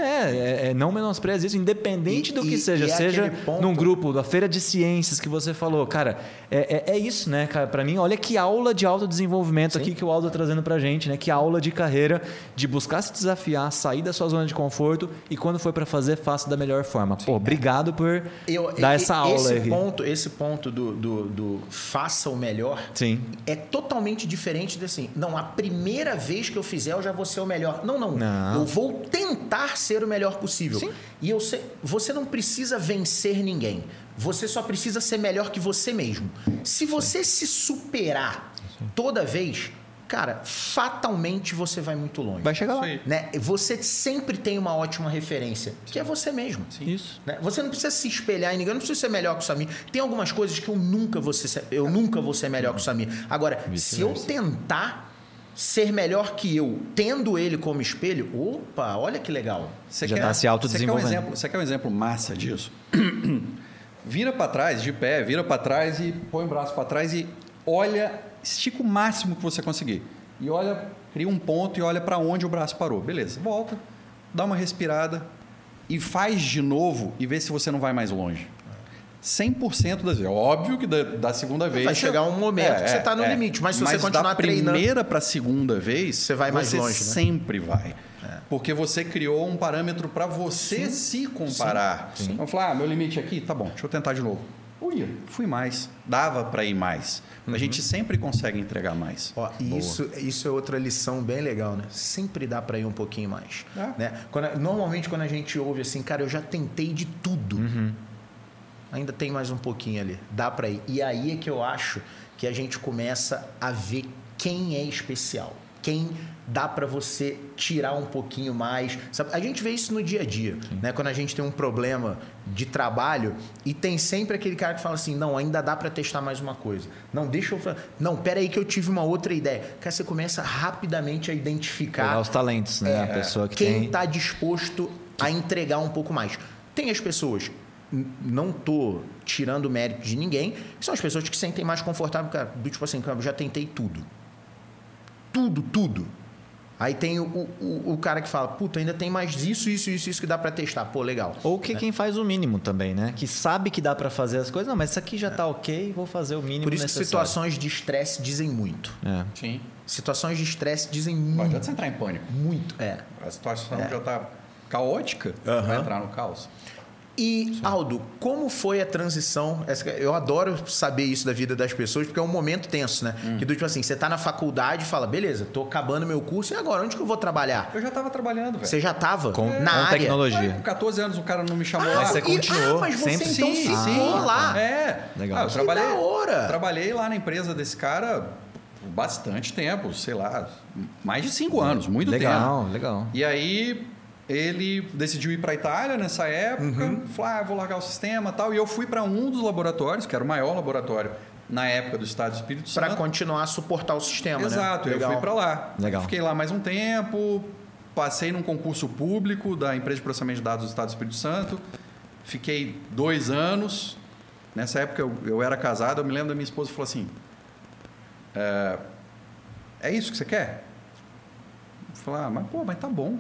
É, é não menospreza isso, independente E- do que e- seja. e é seja aquele ponto- num grupo da feira de ciências que você falou. Cara, é, é, é isso, né, cara? Pra mim, olha que aula de autodesenvolvimento aqui que o Aldo tá trazendo pra gente, né? Que aula de carreira, de buscar se desafiar, sair da sua zona de conforto e quando for pra fazer, faça da melhor forma. Pô, obrigado por Eu- dar e- essa e- aula esse aqui. Ponto, esse ponto do, do, do faça o melhor Sim. é totalmente diferente de assim, não, a primeira vez que eu fizer eu já vou ser o melhor. Não, não. Não. Eu vou tentar ser o melhor possível. Sim. E eu sei, você não precisa vencer ninguém. Você só precisa ser melhor que você mesmo. Se você se superar toda vez, cara, fatalmente você vai muito longe. Vai chegar lá. Né? Você sempre tem uma ótima referência, que é você mesmo. Isso. Né? Você não precisa se espelhar em ninguém, não precisa ser melhor que o Samir. Tem algumas coisas que eu nunca vou ser, eu nunca vou ser melhor que o Samir. Agora, se eu tentar ser melhor que eu, tendo ele como espelho, opa, olha que legal. Você Já quer- tá se autodesenvolvendo. Você quer, um exemplo, você quer um exemplo massa disso? (clears throat) vira para trás, de pé, vira para trás e põe o braço para trás e olha, estica o máximo que você conseguir. E olha, cria um ponto e olha para onde o braço parou. Beleza, volta, dá uma respirada e faz de novo e vê se você não vai mais longe. 100% das vezes. É óbvio que da, da segunda vez. Vai chegar um momento que você tá no limite, mas se você continuar da treinando- primeira para a segunda vez, Você vai mais você longe, né? sempre vai. Porque você criou um parâmetro para você se comparar. Vamos falar, ah, meu limite aqui, tá bom, deixa eu tentar de novo. Ui, fui mais. Dava para ir mais. A gente sempre consegue entregar mais. Ó, isso, isso é outra lição bem legal, né? Sempre dá para ir um pouquinho mais. É. Né? Quando- normalmente, quando a gente ouve assim, cara, eu já tentei de tudo. Ainda tem mais um pouquinho ali. Dá para ir. E aí é que eu acho que a gente começa a ver quem é especial. Quem dá para você tirar um pouquinho mais. Sabe? A gente vê isso no dia a dia, né? Quando a gente tem um problema de trabalho e tem sempre aquele cara que fala assim: "Não, ainda dá para testar mais uma coisa". Não, deixa eu. Não, pera aí que eu tive uma outra ideia. Cara, você começa rapidamente a identificar Pegar os talentos, né? é, a pessoa que quem tem. está disposto a entregar um pouco mais. Tem as pessoas, não tô tirando mérito de ninguém, que são as pessoas que se sentem mais confortáveis, cara, do tipo assim, cara, eu já tentei tudo. Tudo, tudo. Aí tem o, o, o cara que fala, puta, ainda tem mais isso, isso, isso, isso que dá para testar. Pô, legal. Ou que quem faz o mínimo também, né? Que sabe que dá para fazer as coisas. Não, mas isso aqui já tá ok, vou fazer o mínimo Por isso necessário. que situações de estresse dizem muito. É. Sim. Situações de estresse dizem Não muito. adianta você entrar em pânico. Muito, é. A situação já está caótica, vai entrar no caos. E, Aldo, como foi a transição? Eu adoro saber isso da vida das pessoas, porque é um momento tenso, né? Hum. Que do tipo assim, você tá na faculdade e fala, beleza, tô acabando meu curso, e agora? Onde que eu vou trabalhar? Eu já estava trabalhando, velho. Você já tava Com, na com área? tecnologia. Com 14 anos o cara não me chamou Ah, lá. Mas você e- continuou ah, mas você sempre? então Sim, ficou sim. lá. É. Legal. Ah, eu Que trabalhei, da hora. trabalhei lá na empresa desse cara por bastante tempo, sei lá, mais de cinco anos, muito legal, tempo. legal. E aí ele decidiu ir para a Itália nessa época, Uhum. falou, ah, vou largar o sistema e tal. E eu fui para um dos laboratórios, que era o maior laboratório na época do Estado do Espírito Santo. continuar a suportar o sistema, né? Exato, eu fui para lá. Legal. Fiquei lá mais um tempo, passei num concurso público da empresa de processamento de dados do Estado do Espírito Santo. Fiquei dois anos. Nessa época eu, eu era casado, eu me lembro da minha esposa falou assim: é, é isso que você quer? Eu falei, ah, mas pô, mas tá bom.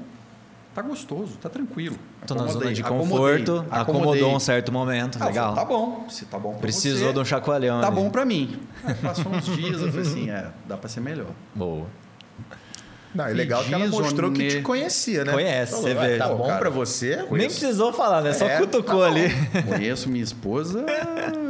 Tá gostoso, tá tranquilo. Tô na zona Acomodei, de acomodei, conforto, acomodei. acomodou um certo momento, Ah, legal. falei, tá bom, se tá bom pra Precisou você, de um chacoalhão. Tá ali. bom pra mim. Aí (laughs) passou uns dias, eu falei assim, é, dá pra ser melhor. Boa. Não, é legal que ela mostrou que te conhecia, né? Conhece, Falou, você "Ah, vê. Tá bom pra você? Nem Conheço. precisou falar, né? Só É, cutucou tá ali. Conheço minha esposa, (laughs)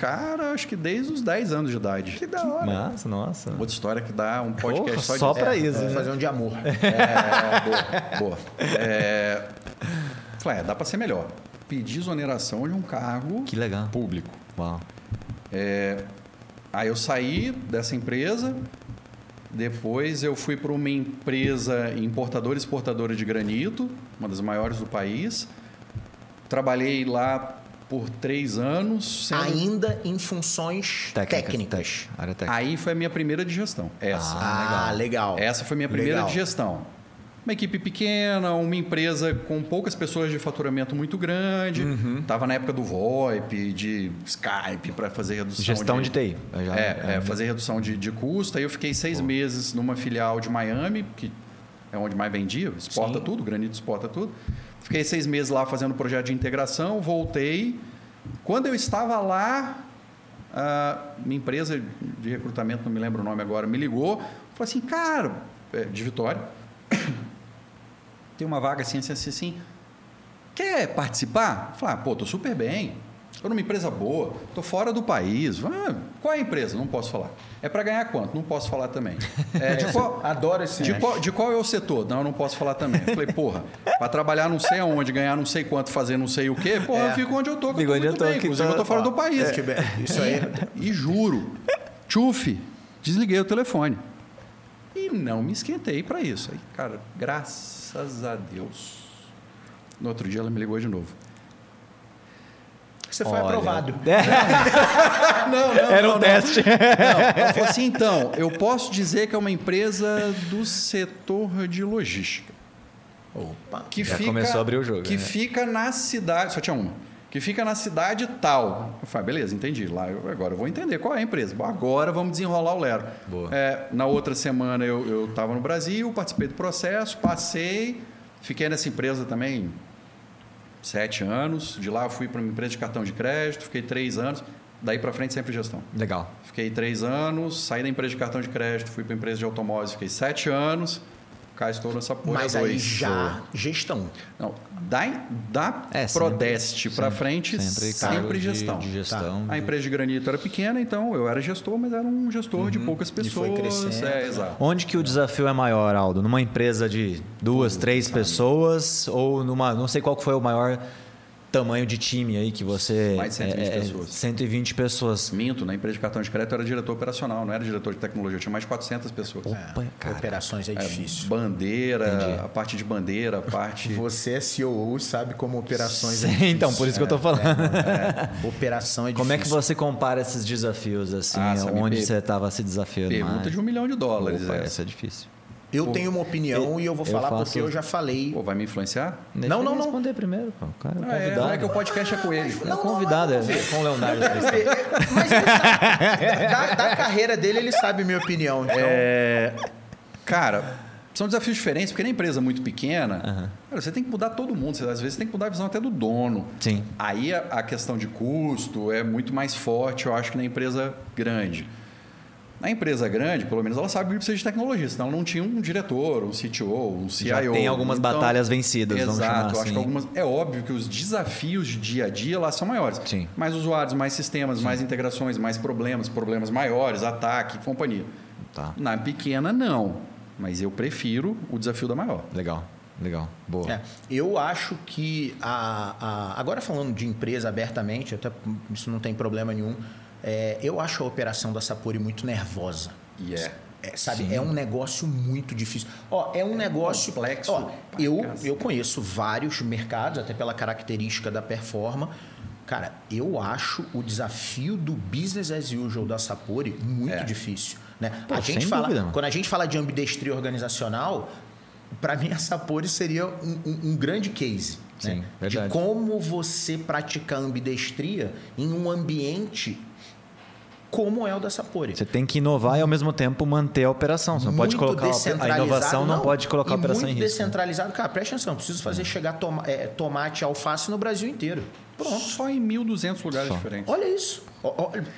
cara, acho que desde os 10 anos de idade. Que da hora. Nossa, nossa. Outra história que dá um podcast Porra, só, só de... pra É, isso, Vamos né? fazer um de amor. (laughs) É, boa, boa. É, falei, é, dá pra ser melhor. Pedi exoneração de um cargo Que legal. público. Uau. Aí eu saí dessa empresa, depois eu fui para uma empresa importadora e exportadora de granito, uma das maiores do país. Trabalhei lá por três anos. sendo- Ainda em funções técnicas. Área técnica. Aí foi a minha primeira de gestão. Essa. Ah, legal. Essa foi a minha primeira Legal. de gestão. Uma equipe pequena, uma empresa com poucas pessoas de faturamento muito grande. Uhum. Tava na época do VoIP, de Skype para fazer redução Gestão de, TI. Eu já- é, é, fazer redução de, de custo. Aí eu fiquei seis meses numa filial de Miami, que é onde mais vendia, exporta Sim. tudo, granito exporta tudo. Fiquei seis meses lá fazendo projeto de integração, voltei. Quando eu estava lá, minha empresa de recrutamento, não me lembro o nome agora, me ligou, falou assim, cara, é, de Vitória, (coughs) tem uma vaga assim, assim, assim, assim. Quer participar? Falei, ah, pô, tô super bem. Tô numa empresa boa, tô fora do país. Ah, qual é a empresa? Não posso falar. É para ganhar quanto? Não posso falar também. (laughs) É, de, qual, Adoro esse de, qual, de qual é o setor? Não, eu não posso falar também. Eu falei, porra, para trabalhar não sei aonde, ganhar não sei quanto, fazer não sei o quê, porra, É. eu fico onde eu tô. que Fico tô onde eu tô, bem. Inclusive, tô- eu tô fora do país. Tiver- Isso aí. E juro, tchuf, desliguei o telefone. E não me esquentei para isso. Aí, cara, graças a Deus. No outro dia ela me ligou de novo. Você foi Olha. aprovado. (laughs) Não, não, Era um teste. Não, ela falou assim, (laughs) então, eu posso dizer que é uma empresa do setor de logística. Opa. Que Já fica, começou a abrir o jogo, Que né? fica na cidade, só tinha uma. Que fica na cidade tal. Eu falei, beleza, entendi. Lá eu- agora eu vou entender qual é a empresa. Bom, agora vamos desenrolar o Lero. Boa. É, na outra semana eu estava no Brasil, participei do processo, passei, fiquei nessa empresa também sete anos. De lá eu fui para uma empresa de cartão de crédito, fiquei três anos. Daí para frente sempre gestão. Legal. Fiquei três anos, saí da empresa de cartão de crédito, fui para a empresa de automóveis, fiquei sete anos. Cá estou nessa porra Mas dois. aí já gestão. Não, da, da É, Prodeste para frente, sempre sempre, cargo de- gestão. de gestão. A empresa de granito era pequena, então eu era gestor, mas era um gestor de poucas E foi pessoas. crescendo, é, né? exato. Onde que o desafio é maior, Aldo? Numa empresa de duas, três pessoas ou numa. Não sei qual foi o maior tamanho de time aí que você. Mais de 120 é, é, pessoas. 120 pessoas. Minto, na empresa de cartão de crédito eu era diretor operacional, não era diretor de tecnologia, eu tinha mais de 400 pessoas. Opa, cara. Operações é É, difícil. bandeira, Entendi. a parte de bandeira, a parte. (laughs) Você é CEO e sabe como operações é Sim, difícil. então, por isso que eu tô falando. É, operação é difícil. Como é que você compara esses desafios, assim, Ah, onde per- você estava se desafiando Pergunta mais? de um milhão de dólares. Opa, essa é difícil. Eu tenho uma opinião e eu vou eu falar faço- porque eu já falei. Pô, vai me influenciar? Deixa Não, não, não. responder primeiro, pô. Cara é Ah, é, convidado. não é que o podcast é com ele. É o convidado, é com o Leonardo. (laughs) Mas ele sabe, da, da carreira dele, ele sabe minha opinião. Então, É, cara, são desafios diferentes, porque na empresa muito pequena, uhum. cara, você tem que mudar todo mundo. Você, às vezes tem que mudar a visão até do dono. Sim. Aí a, a questão de custo é muito mais forte, eu acho, que na empresa grande. Na empresa grande, pelo menos ela sabe que precisa de tecnologia, senão ela não tinha um diretor, um CTO, um CIO. Já tem algumas então, batalhas vencidas, exato, vamos chamar assim. acho que algumas, é óbvio que os desafios de dia a dia lá são maiores. Sim. Mais usuários, mais sistemas, Sim. mais integrações, mais problemas, problemas maiores, ataque, companhia. Tá. Na pequena, não. Mas eu prefiro o desafio da maior. Legal. Legal, boa. É, eu acho que a, a, agora falando de empresa abertamente, até isso não tem problema nenhum. É, eu acho a operação da Sapori muito nervosa. E yeah. é. é. sabe, Sim. é um negócio muito difícil. Ó, é um é negócio complexo. Ó, eu, eu conheço vários mercados, até pela característica da performance. Cara, eu acho o desafio do business as usual da Sapori muito é. difícil. Né? Pô, a gente fala, dúvida, quando a gente fala de ambidestria organizacional, para mim a Sapori seria um, um, um grande case. Sim, né? verdade. De como você praticar ambidestria em um ambiente como é o da Sapori. Você tem que inovar e ao mesmo tempo manter a operação. Você não pode colocar a inovação não, não pode colocar a operação em risco. Muito descentralizado, cara, presta atenção, preciso fazer chegar toma, é, tomate alface no Brasil inteiro. Pronto. Só em 1.200 lugares Só. diferentes. Olha isso.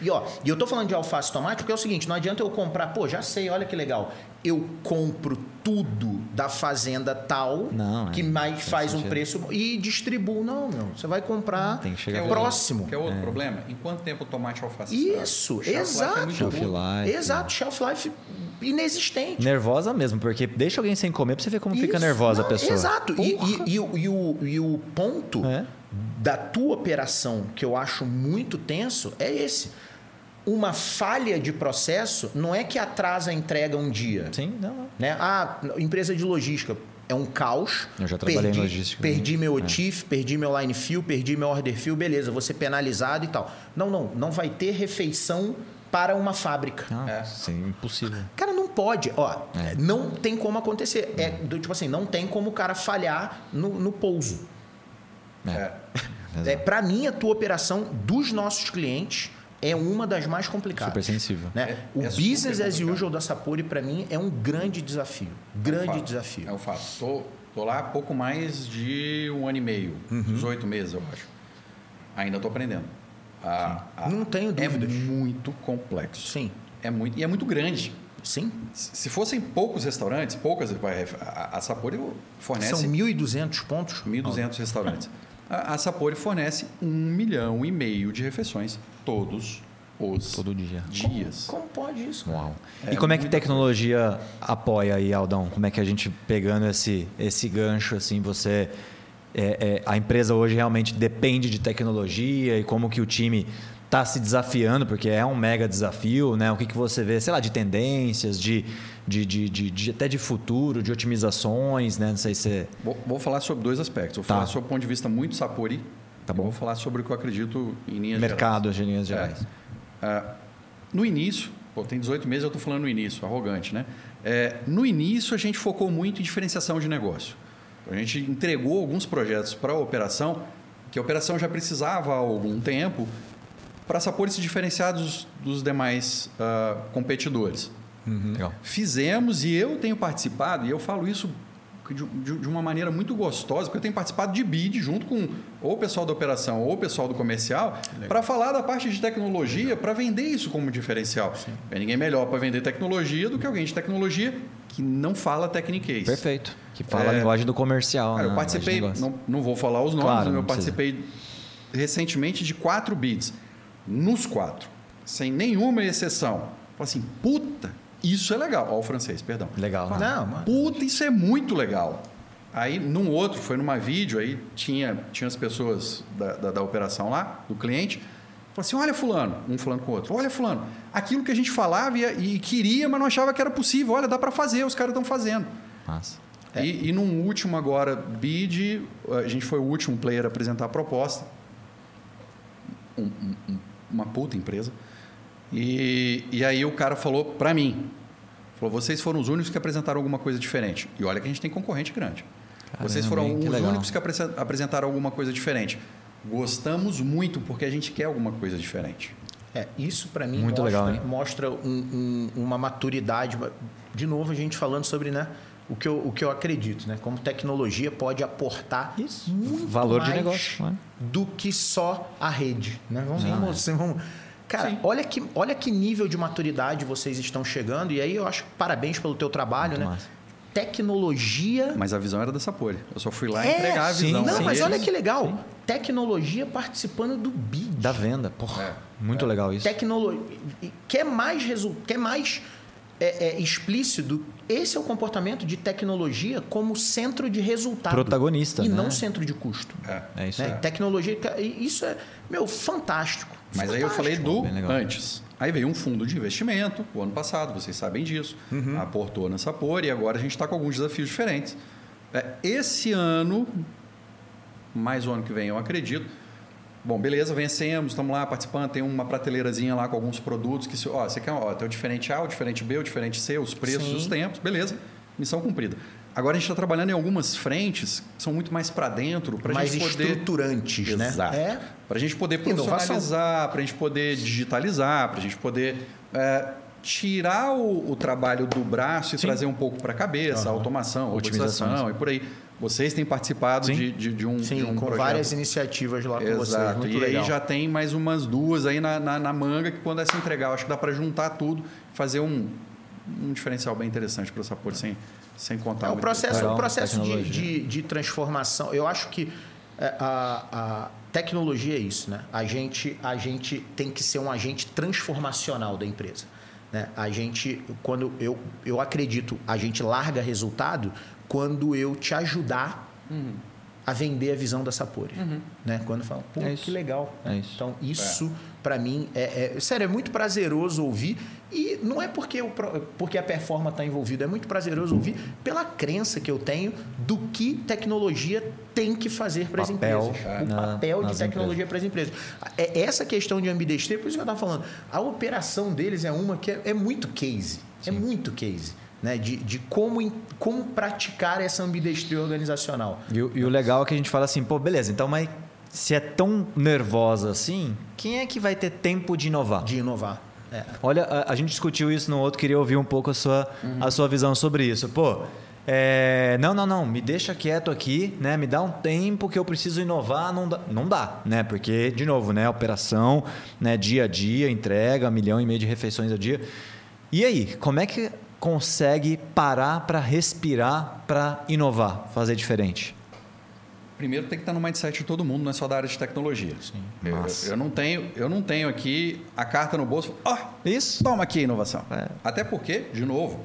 E, ó, e eu tô falando de alface e tomate porque é o seguinte, não adianta eu comprar, pô, já sei, olha que legal. Eu compro tudo da fazenda tal não, que é, mais faz sentido. um preço e distribuo. Não, meu. Você vai comprar Tem que chegar próximo. Que é outro é. problema? Em quanto tempo o tomate alface Isso, é exato. É shelf life. Exato, shelf life inexistente. Nervosa mesmo, porque deixa alguém sem comer pra você ver como Isso, fica nervosa não, a pessoa. Exato. E, e, e, e, o, e o ponto é da tua operação que eu acho muito tenso é esse. Uma falha de processo não é que atrasa a entrega um dia. Sim, não. Né? Ah, empresa de logística é um caos. Eu já trabalhei perdi, em logística. Perdi meu OTIF, é. perdi meu line fill, perdi meu order fill, beleza, vou ser penalizado e tal. Não, não, não vai ter refeição para uma fábrica. Ah, é. Sim, impossível. Cara, não pode. Ó, é. não tem como acontecer. É do tipo assim, não tem como o cara falhar no, no pouso. É. é, (laughs) Para mim, a tua operação dos nossos clientes é uma das mais complicadas. Super sensível. Né? É, o é business as usual da Sapori, para mim, é um grande desafio. Grande é um desafio. É um fato. Tô, tô lá há pouco mais de um ano e meio, uhum. 18 meses, eu acho. Ainda estou aprendendo. A, a, Não tenho dúvidas. É muito complexo. Sim. É muito, e é muito grande. Sim. Se fossem poucos restaurantes, poucas, a, a Sapori fornece... São 1.200 pontos? 1.200 restaurantes a, Sapori fornece um milhão e meio de refeições todos os Todo dia. dias. Como, como pode isso? Uau. É e como é que tecnologia coisa. apoia aí, Aldão? Como é que a gente pegando esse, esse gancho, assim, você... É, é, a empresa hoje realmente depende de tecnologia e como que o time está se desafiando, porque é um mega desafio, né? O que, que você vê, sei lá, de tendências, de, de, de, de, de até de futuro, de otimizações, né? Não sei se... Vou, vou falar sobre dois aspectos. Vou tá. falar sobre o ponto de vista muito Sapori. Tá bom. Vou falar sobre o que eu acredito em linhas Mercado, gerais. em linhas gerais. É. Uh, no início, pô, tem 18 meses eu estou falando no início, arrogante, né? É, no início, a gente focou muito em diferenciação de negócio. A gente entregou alguns projetos para a operação, que a operação já precisava há algum tempo, para Sapori se diferenciar dos, dos demais uh, competidores. Uhum. Fizemos e eu tenho participado, e eu falo isso de, de, de, uma maneira muito gostosa, porque eu tenho participado de BID junto com ou o pessoal da operação ou o pessoal do comercial para falar da parte de tecnologia, para vender isso como diferencial. É ninguém melhor para vender tecnologia do que alguém de tecnologia que não fala techniquez. Perfeito. Que fala é, a linguagem do comercial. Cara, né? Eu participei, não, não vou falar os nomes, claro, eu participei precisa. recentemente de quatro BIDs nos quatro, sem nenhuma exceção. Fala assim, puta, isso é legal. Ó, o francês, perdão. Legal. Fala, não, mano. Puta, isso é muito legal. Aí, num outro, foi numa vídeo, aí tinha, tinha as pessoas da, da, da operação lá, do cliente. Falou assim: olha, Fulano, um falando com o outro, olha, Fulano, aquilo que a gente falava e, e queria, mas não achava que era possível. Olha, dá para fazer, os caras estão fazendo. Massa. É. E, e num último agora, bid, a gente foi o último player a apresentar a proposta. Um, um, uma puta empresa. E, e aí o cara falou para mim, falou, vocês foram os únicos que apresentaram alguma coisa diferente. E olha que a gente tem concorrente grande. Caramba, vocês foram os legal. únicos que apresentaram alguma coisa diferente. Gostamos muito porque a gente quer alguma coisa diferente. É, isso para mim muito mostra, legal, mostra um, um, uma maturidade. De novo, a gente falando sobre né, o que eu, o que eu acredito, né? Como tecnologia pode aportar Isso. muito Valor de negócio, né? do que só a rede, né? Vamos, Não, vamos, é. vamos- Cara, Sim. olha que, olha que nível de maturidade vocês estão chegando e aí eu acho que parabéns pelo teu trabalho, Muito né? massa. Tecnologia Mas a visão era da Sapori. Eu só fui lá é, entregar a sim, visão. Não, mas eles. olha que legal. Tecnologia participando do bid. Da venda. Porra, É. muito legal isso. Tecnologia. Quer mais resultado? Quer mais é, é, explícito? Esse é o comportamento de tecnologia como centro de resultado. Protagonista, E né? não centro de custo. É. É isso né? aí. Tecnologia. e Isso é, meu, fantástico. Mas aí eu falei do antes. Aí veio um fundo de investimento, o ano passado, vocês sabem disso. Uhum. Aportou na Sapor e agora a gente está com alguns desafios diferentes. É, esse ano, mais o ano que vem, eu acredito. Bom, beleza, vencemos, estamos lá participando, tem uma prateleirazinha lá com alguns produtos que, se- ó, você quer, ó, tem o diferente A, o diferente B, o diferente C, os preços, Sim. os tempos, beleza, missão cumprida. Agora a gente está trabalhando em algumas frentes que são muito mais para dentro, para a gente poder estruturantes, né? Exato. É. Para a gente poder profissionalizar, para a gente poder digitalizar, para a gente poder é, tirar o, o trabalho do braço e Sim. trazer um pouco para a cabeça, a automação, Otimização, e por aí. Vocês têm participado de, de, de um, Sim, de um com projeto. várias iniciativas lá com vocês. Exato. Muito e legal. aí já tem mais umas duas aí na, na, na manga que quando é se entregar, eu acho que dá para juntar tudo, fazer um, um diferencial bem interessante para o Sapor sem, sem contar É, o processo, Legal, o processo de, de, de transformação, eu acho que é, a, a tecnologia é isso, né? A gente, a gente tem que ser um agente transformacional da empresa. Né? A gente, quando eu, eu acredito, a gente larga resultado quando eu te ajudar a vender a visão da Sapori. Né? Quando fala, pô, É que legal. É isso. Então, isso, para mim, é, é- sério, é muito prazeroso ouvir. E não é porque, pro- porque a performance está envolvida, é muito prazeroso ouvir pela crença que eu tenho do que tecnologia tem que fazer para as empresas. é, o na- papel de tecnologia para as empresas. É essa questão de ambidestria, por isso que eu estava falando. A operação deles é uma que é, é muito case. É muito case. Né? De, de como, como praticar essa ambidestria organizacional. E, o- e o legal é que a gente fala assim, pô, beleza, então, mas se é tão nervosa assim, quem é que vai ter tempo de inovar? De inovar. É. Olha, a, a gente discutiu isso no outro, queria ouvir um pouco a sua, a sua visão sobre isso. Pô, é, não, não, não, me deixa quieto aqui, né? Me dá um tempo que eu preciso inovar, não dá, não dá, né? Porque, de novo, né? Operação, né? dia a dia, entrega, milhão e meio de refeições ao dia. E aí, como é que consegue parar para respirar, para inovar, fazer diferente? Primeiro tem que estar no mindset de todo mundo, não é só da área de tecnologia. Sim. Eu, eu não tenho, eu não tenho aqui a carta no bolso. Ó, Isso. toma aqui a inovação. É. Até porque, de novo,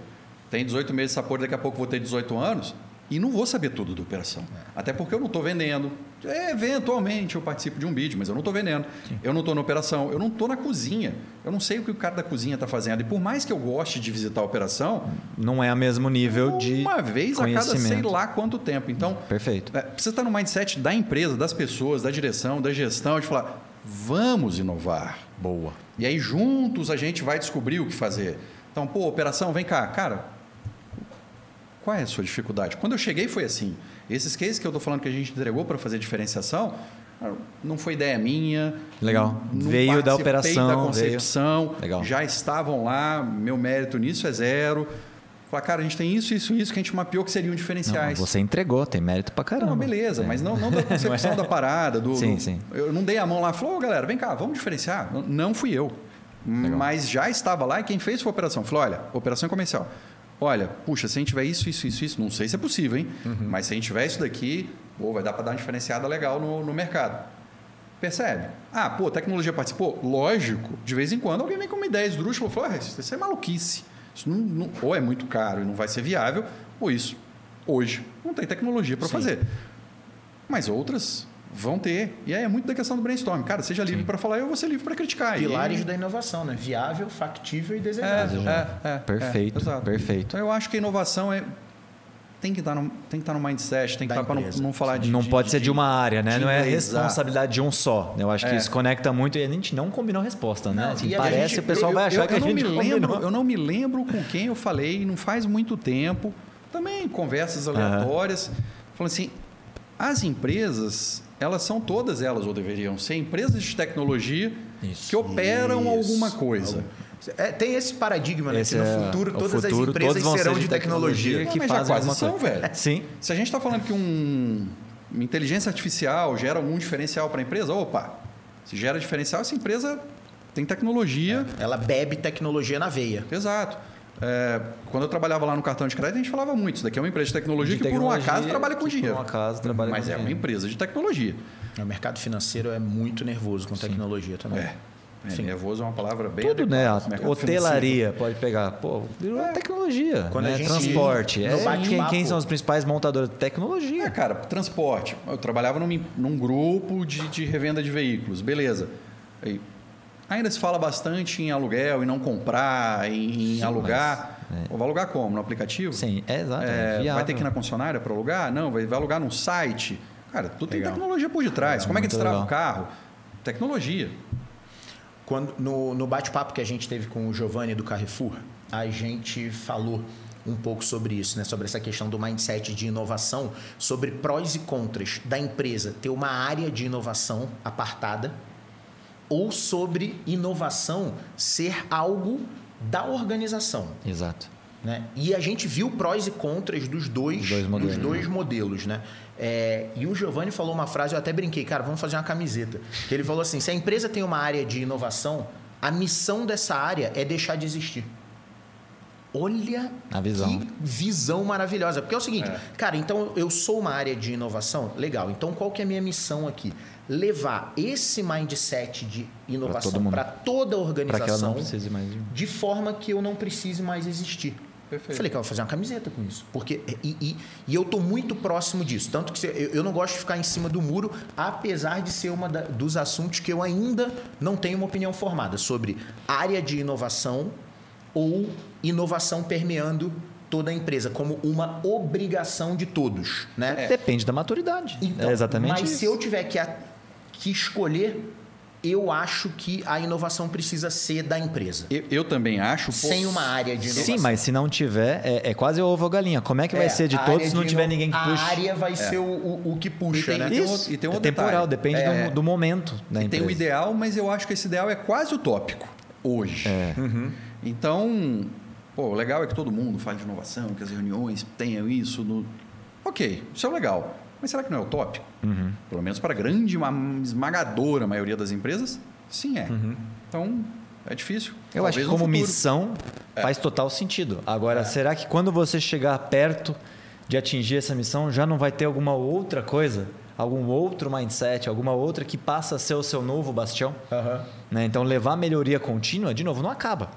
tem 18 meses de sabor, daqui a pouco vou ter 18 anos e não vou saber tudo da operação. Até porque eu não estou vendendo. É, Eventualmente eu participo de um bid, mas eu não estou vendendo. Eu não estou na operação, eu não estou na cozinha. Eu não sei o que o cara da cozinha está fazendo. E por mais que eu goste de visitar a operação, Não é o mesmo nível de uma vez a cada sei lá quanto tempo. Então, Perfeito. é, precisa estar no mindset da empresa, das pessoas, da direção, da gestão, de falar, vamos inovar. Boa. E aí, juntos, a gente vai descobrir o que fazer. Então, pô, operação, vem cá. Cara, qual é a sua dificuldade? Quando eu cheguei, foi assim. Esses cases que eu estou falando que a gente entregou para fazer diferenciação, não foi ideia minha. Legal. não Veio da operação, da veio. concepção. Legal. Já estavam lá, meu mérito nisso é zero. Falar, cara, a gente tem isso, isso, isso que a gente mapeou que seriam Não, diferenciais. você entregou, tem mérito pra caramba. Não, beleza, É. mas não, não da (laughs) concepção da parada. Do, Sim, do- sim. Eu não dei a mão lá falou, ô galera, vem cá, vamos diferenciar. Não- Não fui eu. Mas já estava lá e quem fez foi a operação. Falou, olha, operação comercial. Olha, puxa, se a gente tiver isso, isso, isso, isso, não sei se é possível, hein? Uhum. Mas se a gente tiver isso daqui, pô, vai dar para dar uma diferenciada legal no, no mercado. Percebe? Ah, pô, tecnologia participou? Lógico. De vez em quando alguém vem com uma ideia esdrúxula e fala, ah, isso é maluquice. Isso não, não- ou é muito caro e não vai ser viável, ou isso, hoje, não tem tecnologia para fazer. Mas outras vão ter. E aí é muito da questão do brainstorm. Cara, seja livre para falar, eu vou ser livre para criticar. E- Pilares da inovação, né? Viável, factível e é, desejável. é, é, Perfeito, é, exato. perfeito. Então eu acho que a inovação é tem que estar no, tem que estar no mindset, tem que Da estar para não, não falar de não pode ser de uma área, né? de não é responsabilidade de um só. Eu acho que É. isso conecta muito e a gente não combinou a resposta, né? Não, Assim, e parece gente- que o pessoal eu, vai achar eu, que a eu não gente me combinou. lembro, eu não me lembro com quem eu falei, não faz muito tempo. Também conversas aleatórias, falando assim, as empresas, elas são todas elas ou deveriam ser empresas de tecnologia Isso. que operam Isso. alguma coisa. É, tem esse paradigma, né? Esse que no é futuro o todas futuro, as empresas serão ser de tecnologia. tecnologia. que Mas já fazem quase são, coisa. velho. Sim. Se a gente está falando que um, uma inteligência artificial gera algum diferencial para a empresa, opa, se gera diferencial, essa empresa tem tecnologia. Ela bebe tecnologia na veia. Exato. É, quando eu trabalhava lá no cartão de crédito, a gente falava muito. Isso daqui é uma empresa de tecnologia De que, por um tecnologia, acaso, trabalha com dinheiro. Por um acaso trabalha Mas com é uma dinheiro. empresa de tecnologia. O mercado financeiro é muito nervoso com tecnologia também. É. É, Sim. nervoso é uma palavra bem Tudo, né? adequada. A hotelaria pode pegar. Pô, virou tecnologia. Quando a né? gente- Transporte. É, quem, quem são os principais montadores? É, Tecnologia. cara, transporte. Eu trabalhava num, num grupo de, de revenda de veículos, beleza. Aí, ainda se fala bastante em aluguel, em não comprar, em Sim, alugar. mas, é. Vai alugar como? No aplicativo? Sim, é exato. É, é vai ter que ir na concessionária para alugar? Não, vai, vai alugar num site. Cara, tudo Legal. tem tecnologia por detrás. Legal, Como é que destrava legal. o carro? Tecnologia. Quando, no, no bate-papo que a gente teve com o Giovanni do Carrefour, a gente falou um pouco sobre isso, né? sobre essa questão do mindset de inovação, sobre prós e contras da empresa ter uma área de inovação apartada ou sobre inovação ser algo da organização. Exato. né? E a gente viu prós e contras dos dois, dois modelos, dos dois modelos, né? É, e o Giovanni falou uma frase, eu até brinquei, cara, vamos fazer uma camiseta. Que ele falou assim: se a empresa tem uma área de inovação, a missão dessa área é deixar de existir. Olha A visão. que visão maravilhosa. Porque é o seguinte, É. cara, então eu sou uma área de inovação, legal. Então qual que é a minha missão aqui? Levar esse mindset de inovação para toda a que organização não precise mais de. de forma que eu não precise mais existir. Perfeito. Eu falei, cara, eu vou fazer uma camiseta com isso. Porque, e, e, e eu tô muito próximo disso. Tanto que eu, eu não gosto de ficar em cima do muro, apesar de ser um dos assuntos que eu ainda não tenho uma opinião formada sobre área de inovação ou inovação permeando toda a empresa, como uma obrigação de todos. Né? Depende da maturidade. Então, é exatamente mas isso. se eu tiver que, que escolher, eu acho que a inovação precisa ser da empresa. Eu, eu também acho. pô, Sem uma área de inovação. Sim, mas se não tiver, é, é quase ovo ou galinha. Como é que vai É, ser de a todos se não tiver ninguém que A puxe? área vai ser o, o, o que puxa, E tem- né? e tem Isso. outro- e tem é outro temporal, detalhe. depende É, do, do momento da E empresa. tem o ideal, mas eu acho que esse ideal é quase utópico hoje. É. Então, pô, o legal é que todo mundo fale de inovação, que as reuniões tenham isso. No... Ok, isso é legal. Mas será que não é utópico? Uhum. Pelo menos para a grande, ma- esmagadora maioria das empresas, sim é. Então, é difícil. Eu acho que Talvez como missão faz total sentido. Agora, será que quando você chegar perto de atingir essa missão, já não vai ter alguma outra coisa? Algum outro mindset, alguma outra que passa a ser o seu novo bastião? Aham. Né? Então, levar melhoria contínua, de novo, não acaba.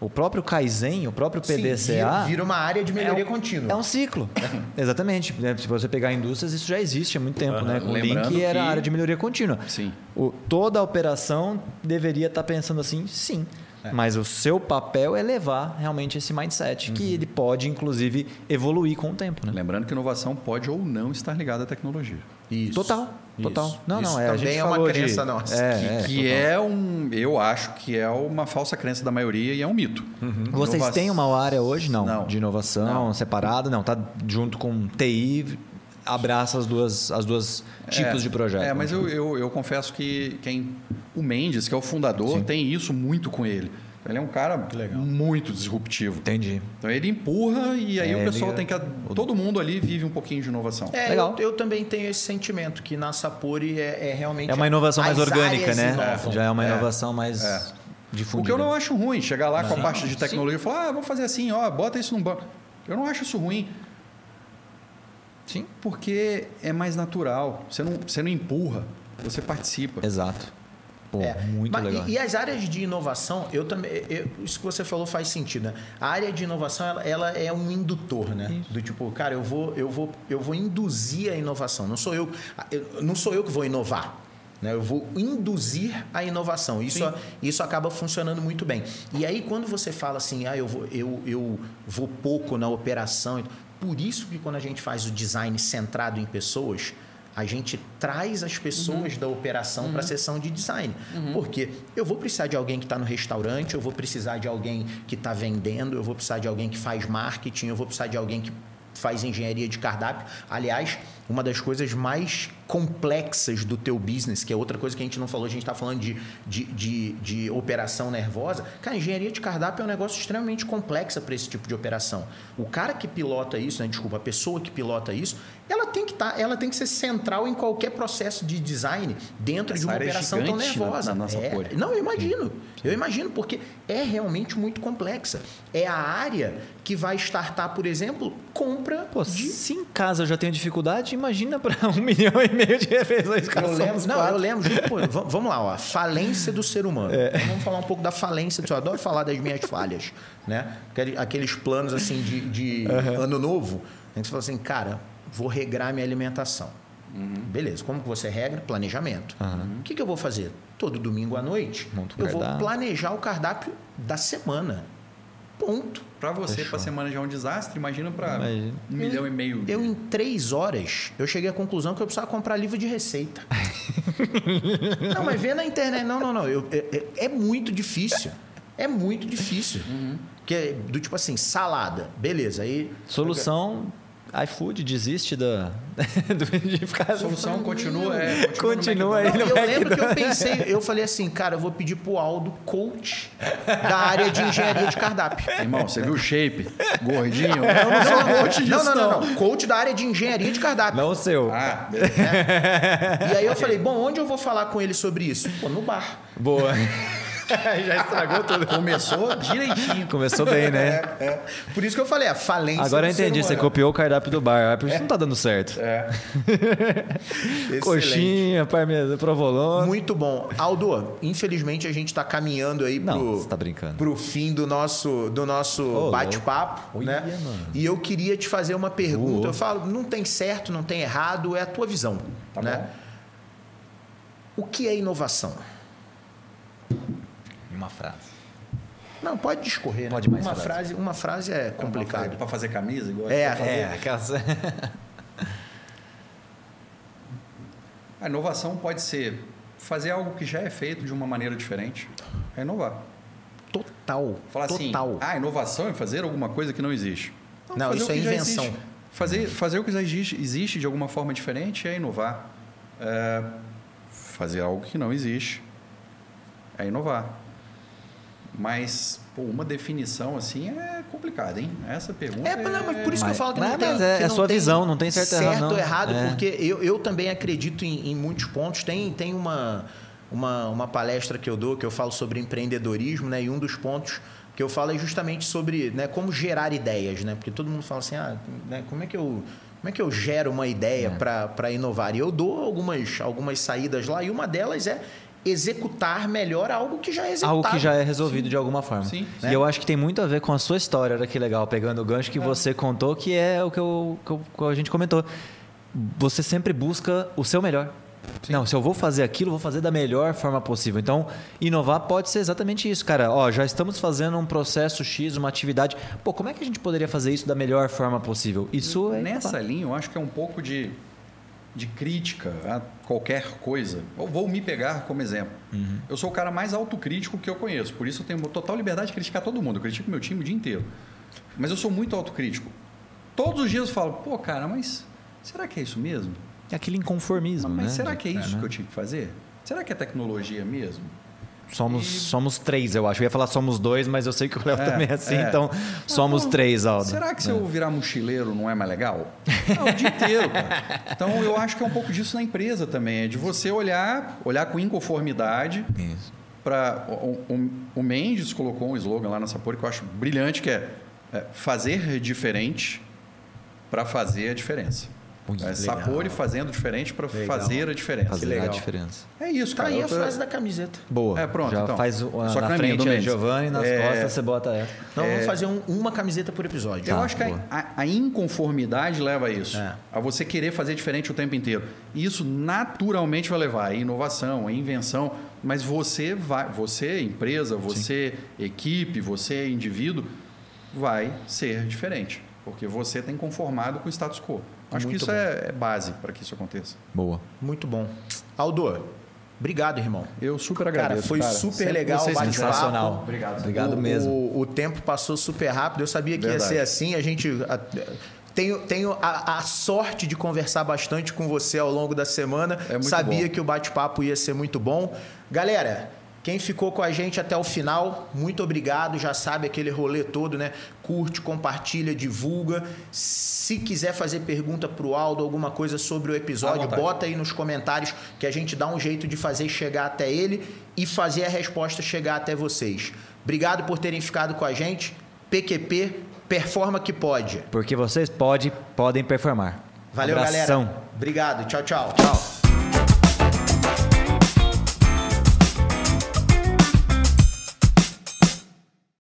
O próprio Kaizen, o próprio Sim, PDCA... vira, vira uma área de melhoria é um, contínua. É um ciclo. (laughs) Exatamente. né? Se você pegar indústrias, isso já existe há muito tempo. Aham. Né? Com o Lembrando Link era a que- área de melhoria contínua. Sim. O- toda a operação deveria estar pensando assim, sim. É. Mas o seu papel é levar realmente esse mindset, Uhum. que ele pode, inclusive, evoluir com o tempo. Né? Lembrando que inovação pode ou não estar ligada à tecnologia. Isso. Total, total. Isso. Não, Isso não, é, também é uma falou de- crença nossa. É, é, que é um, eu acho que é uma falsa crença da maioria e é um mito. Vocês Inova- têm uma área hoje? Não. Não. De inovação Não. separada? Não. Tá junto com TI, abraça as duas, as duas tipos É, de projeto. É, mas eu, eu, eu confesso que quem o Mendes, que é o fundador, tem isso muito com ele. Ele é um cara muito disruptivo. Entendi. Então ele empurra e aí É, o pessoal ele- tem que. Todo mundo ali vive um pouquinho de inovação. É, Legal. eu, eu também tenho esse sentimento que na Sapori é, é realmente É uma inovação mais orgânica, né? inovam. Já é uma É. inovação mais É. difundida. O que eu não acho ruim, chegar lá com a Sim. parte de tecnologia e falar, ah, vamos fazer assim, ó, bota isso num banco. Eu não acho isso ruim, Sim. porque é mais natural. Você não, você não empurra, você participa. Exato. Pô, É, muito mas- legal. E, e as áreas de inovação, eu também, eu- isso que você falou faz sentido. Né? A área de inovação, ela, ela é um indutor, né? Do tipo, cara, eu vou, eu vou, eu vou induzir a inovação. Não sou eu, eu- não sou eu que vou inovar. Né? Eu vou induzir a inovação. Isso, isso acaba funcionando muito bem. E aí, quando você fala assim, ah, eu vou, eu, eu vou pouco na operação. Por isso que quando a gente faz o design centrado em pessoas, a gente traz as pessoas da operação para a sessão de design. Porque eu vou precisar de alguém que está no restaurante, eu vou precisar de alguém que está vendendo, eu vou precisar de alguém que faz marketing, eu vou precisar de alguém que faz engenharia de cardápio. Aliás, uma das coisas mais complexas do teu business, que é outra coisa que a gente não falou, a gente está falando de, de, de, de, operação nervosa. Cara, engenharia de cardápio é um negócio extremamente complexo para esse tipo de operação. O cara que pilota isso, né, desculpa, a pessoa que pilota isso, ela tem que tá, ela tem que ser central em qualquer processo de design dentro Essa de uma é operação tão gigante na- nervosa. na nossa É, não, eu imagino. Eu imagino, porque é realmente muito complexa. É a área que vai startar, por exemplo, compra Pô, de se em casa eu já tenho dificuldade, imagina para (laughs) um milhão e meio de refeições. Eu lembro, não, quatro. eu lembro. por- va- vamos lá, ó. Falência do ser humano. Então, vamos falar um pouco da falência do ser. Eu adoro falar das minhas falhas, né? Aquele- Aqueles planos assim de, de ano novo. A gente fala assim, cara, vou regrar minha alimentação. Beleza, como que você regra? Planejamento. O que, que eu vou fazer? Todo domingo à noite, eu vou planejar o cardápio da semana. Ponto. Para você, para semana já é um desastre, imagina para um milhão e meio. Eu, em três horas, eu cheguei à conclusão que eu precisava comprar livro de receita. (laughs) não, mas vê na internet. Não, não, não. eu- é, é- é muito difícil. É muito difícil. Que é do tipo assim, salada. Beleza. Aí. Solução, iFood desiste da, (laughs) do- de ficar... A solução continua, é, Continua continua aí. Eu lembro que eu pensei, eu falei assim, cara, eu vou pedir pro Aldo coach da área de engenharia de cardápio. Irmão, você viu o shape? Gordinho? Eu não sou coach disso, Não, não, não, não. Coach da área de engenharia de cardápio. Não o seu. Ah, beleza. E aí eu falei, bom, onde eu vou falar com ele sobre isso? Pô, no bar. Boa. (laughs) Já estragou tudo. começou direitinho. Começou bem, né? É. Por isso que eu falei, a falência Agora eu entendi, você copiou o cardápio do bar. Por isso não tá dando certo. É. (laughs) Coxinha, parmesão, provolone. Muito bom. Aldo, infelizmente a gente está caminhando aí Não, pro, tá brincando. pro fim do nosso, do nosso bate-papo, né? Mano. E eu queria te fazer uma pergunta. Uou. Eu falo, não tem certo, não tem errado, é a tua visão, Tá né? bom. O que é inovação? Uma frase. Não, pode discorrer, né? Pode mais uma frase, uma frase é complicado. Para fazer camisa, igual É, pra fazer. É, aquelas... A inovação pode ser fazer algo que já é feito de uma maneira diferente. É inovar. Total. Falar total. assim, ah, inovação é fazer alguma coisa que não existe. Não, fazer isso o que é já invenção. existe. Fazer, fazer o que já existe, existe de alguma forma diferente é inovar. É, fazer algo que não existe é inovar. Mas, pô, uma definição assim é complicada, hein? Essa pergunta É, não, mas por isso que eu falo que mas- não tem. mas é- é não sua tem visão, não tem certo ou errado, não. ou errado, É. porque eu, eu também acredito em, em muitos pontos. Tem, tem uma, uma, uma palestra que eu dou que eu falo sobre empreendedorismo, né? E um dos pontos que eu falo é justamente sobre né, como gerar ideias, né? Porque todo mundo fala assim, ah, né, como é que eu. Como é que eu gero uma ideia É. para inovar? E eu dou algumas, algumas saídas lá, e uma delas é executar melhor algo que já é executado. Algo que já é resolvido de alguma forma. Sim. E eu acho que tem muito a ver com a sua história. Olha que legal, pegando o gancho que você contou, que é o que, eu, que eu- que a gente comentou. Você sempre busca o seu melhor. Não, se eu vou fazer aquilo, vou fazer da melhor forma possível. Então, inovar pode ser exatamente isso, cara. Ó, já estamos fazendo um processo X, uma atividade. Pô, como é que a gente poderia fazer isso da melhor forma possível? Isso é Nessa inovar. linha, eu acho que é um pouco de, de crítica a qualquer coisa. Eu vou me pegar como exemplo. Uhum. Eu sou o cara mais autocrítico que eu conheço, por isso eu tenho total liberdade de criticar todo mundo. Eu critico meu time o dia inteiro. Mas eu sou muito autocrítico. Todos os dias eu falo, pô, cara, mas será que é isso mesmo? É aquele inconformismo, mas né? será que é isso né? que eu tinha que fazer? Será que é tecnologia mesmo? Somos, E- somos três, eu acho. Eu ia falar somos dois, mas eu sei que o Léo É, também é assim, é. então somos Não, três, Aldo. Será que se eu virar mochileiro não é mais legal? Não, o dia inteiro, cara. Então eu acho que é um pouco disso na empresa também. É de você olhar, olhar com inconformidade Isso. para. O, o, o Mendes colocou um slogan lá na Sapori que eu acho brilhante, que é, é fazer diferente para fazer a diferença. Muito é. Sapori fazendo diferente para fazer a diferença. Fazer legal. a diferença. É isso, Tá cara. aí Eu a frase da camiseta. Boa. É, pronto, Já então. faz o, Só que na é frente do aí. Giovanni, nas É. costas você bota essa. Então vamos fazer um- uma camiseta por episódio. Eu Tá, acho que a, boa. a- a inconformidade leva a isso. É. A você querer fazer diferente o tempo inteiro. E isso naturalmente vai levar a inovação, a invenção. Mas você vai, você, empresa, você, equipe, você, indivíduo, vai ser diferente. Porque você tem conformado com o status quo. Acho Muito que isso bom. é, é base para que isso aconteça. Boa. Muito bom. Aldo, obrigado, irmão. Eu super Cara, agradeço. foi super Sempre legal. Sensacional. Obrigado. Obrigado o, mesmo. O, o tempo passou super rápido. Eu sabia que Verdade. ia ser assim. A gente a- tenho, tenho a, a, sorte de conversar bastante com você ao longo da semana. É Sabia bom. que o bate-papo ia ser muito bom. Galera, quem ficou com a gente até o final, muito obrigado. Já sabe aquele rolê todo, né? Curte, compartilha, divulga. Se quiser fazer pergunta para o Aldo, alguma coisa sobre o episódio, bota aí nos comentários que a gente dá um jeito de fazer chegar até ele e fazer a resposta chegar até vocês. Obrigado por terem ficado com a gente. PQP, performa que pode. Porque vocês pode, podem performar. Valeu, Abração. galera. Obrigado. Tchau, tchau. Tchau.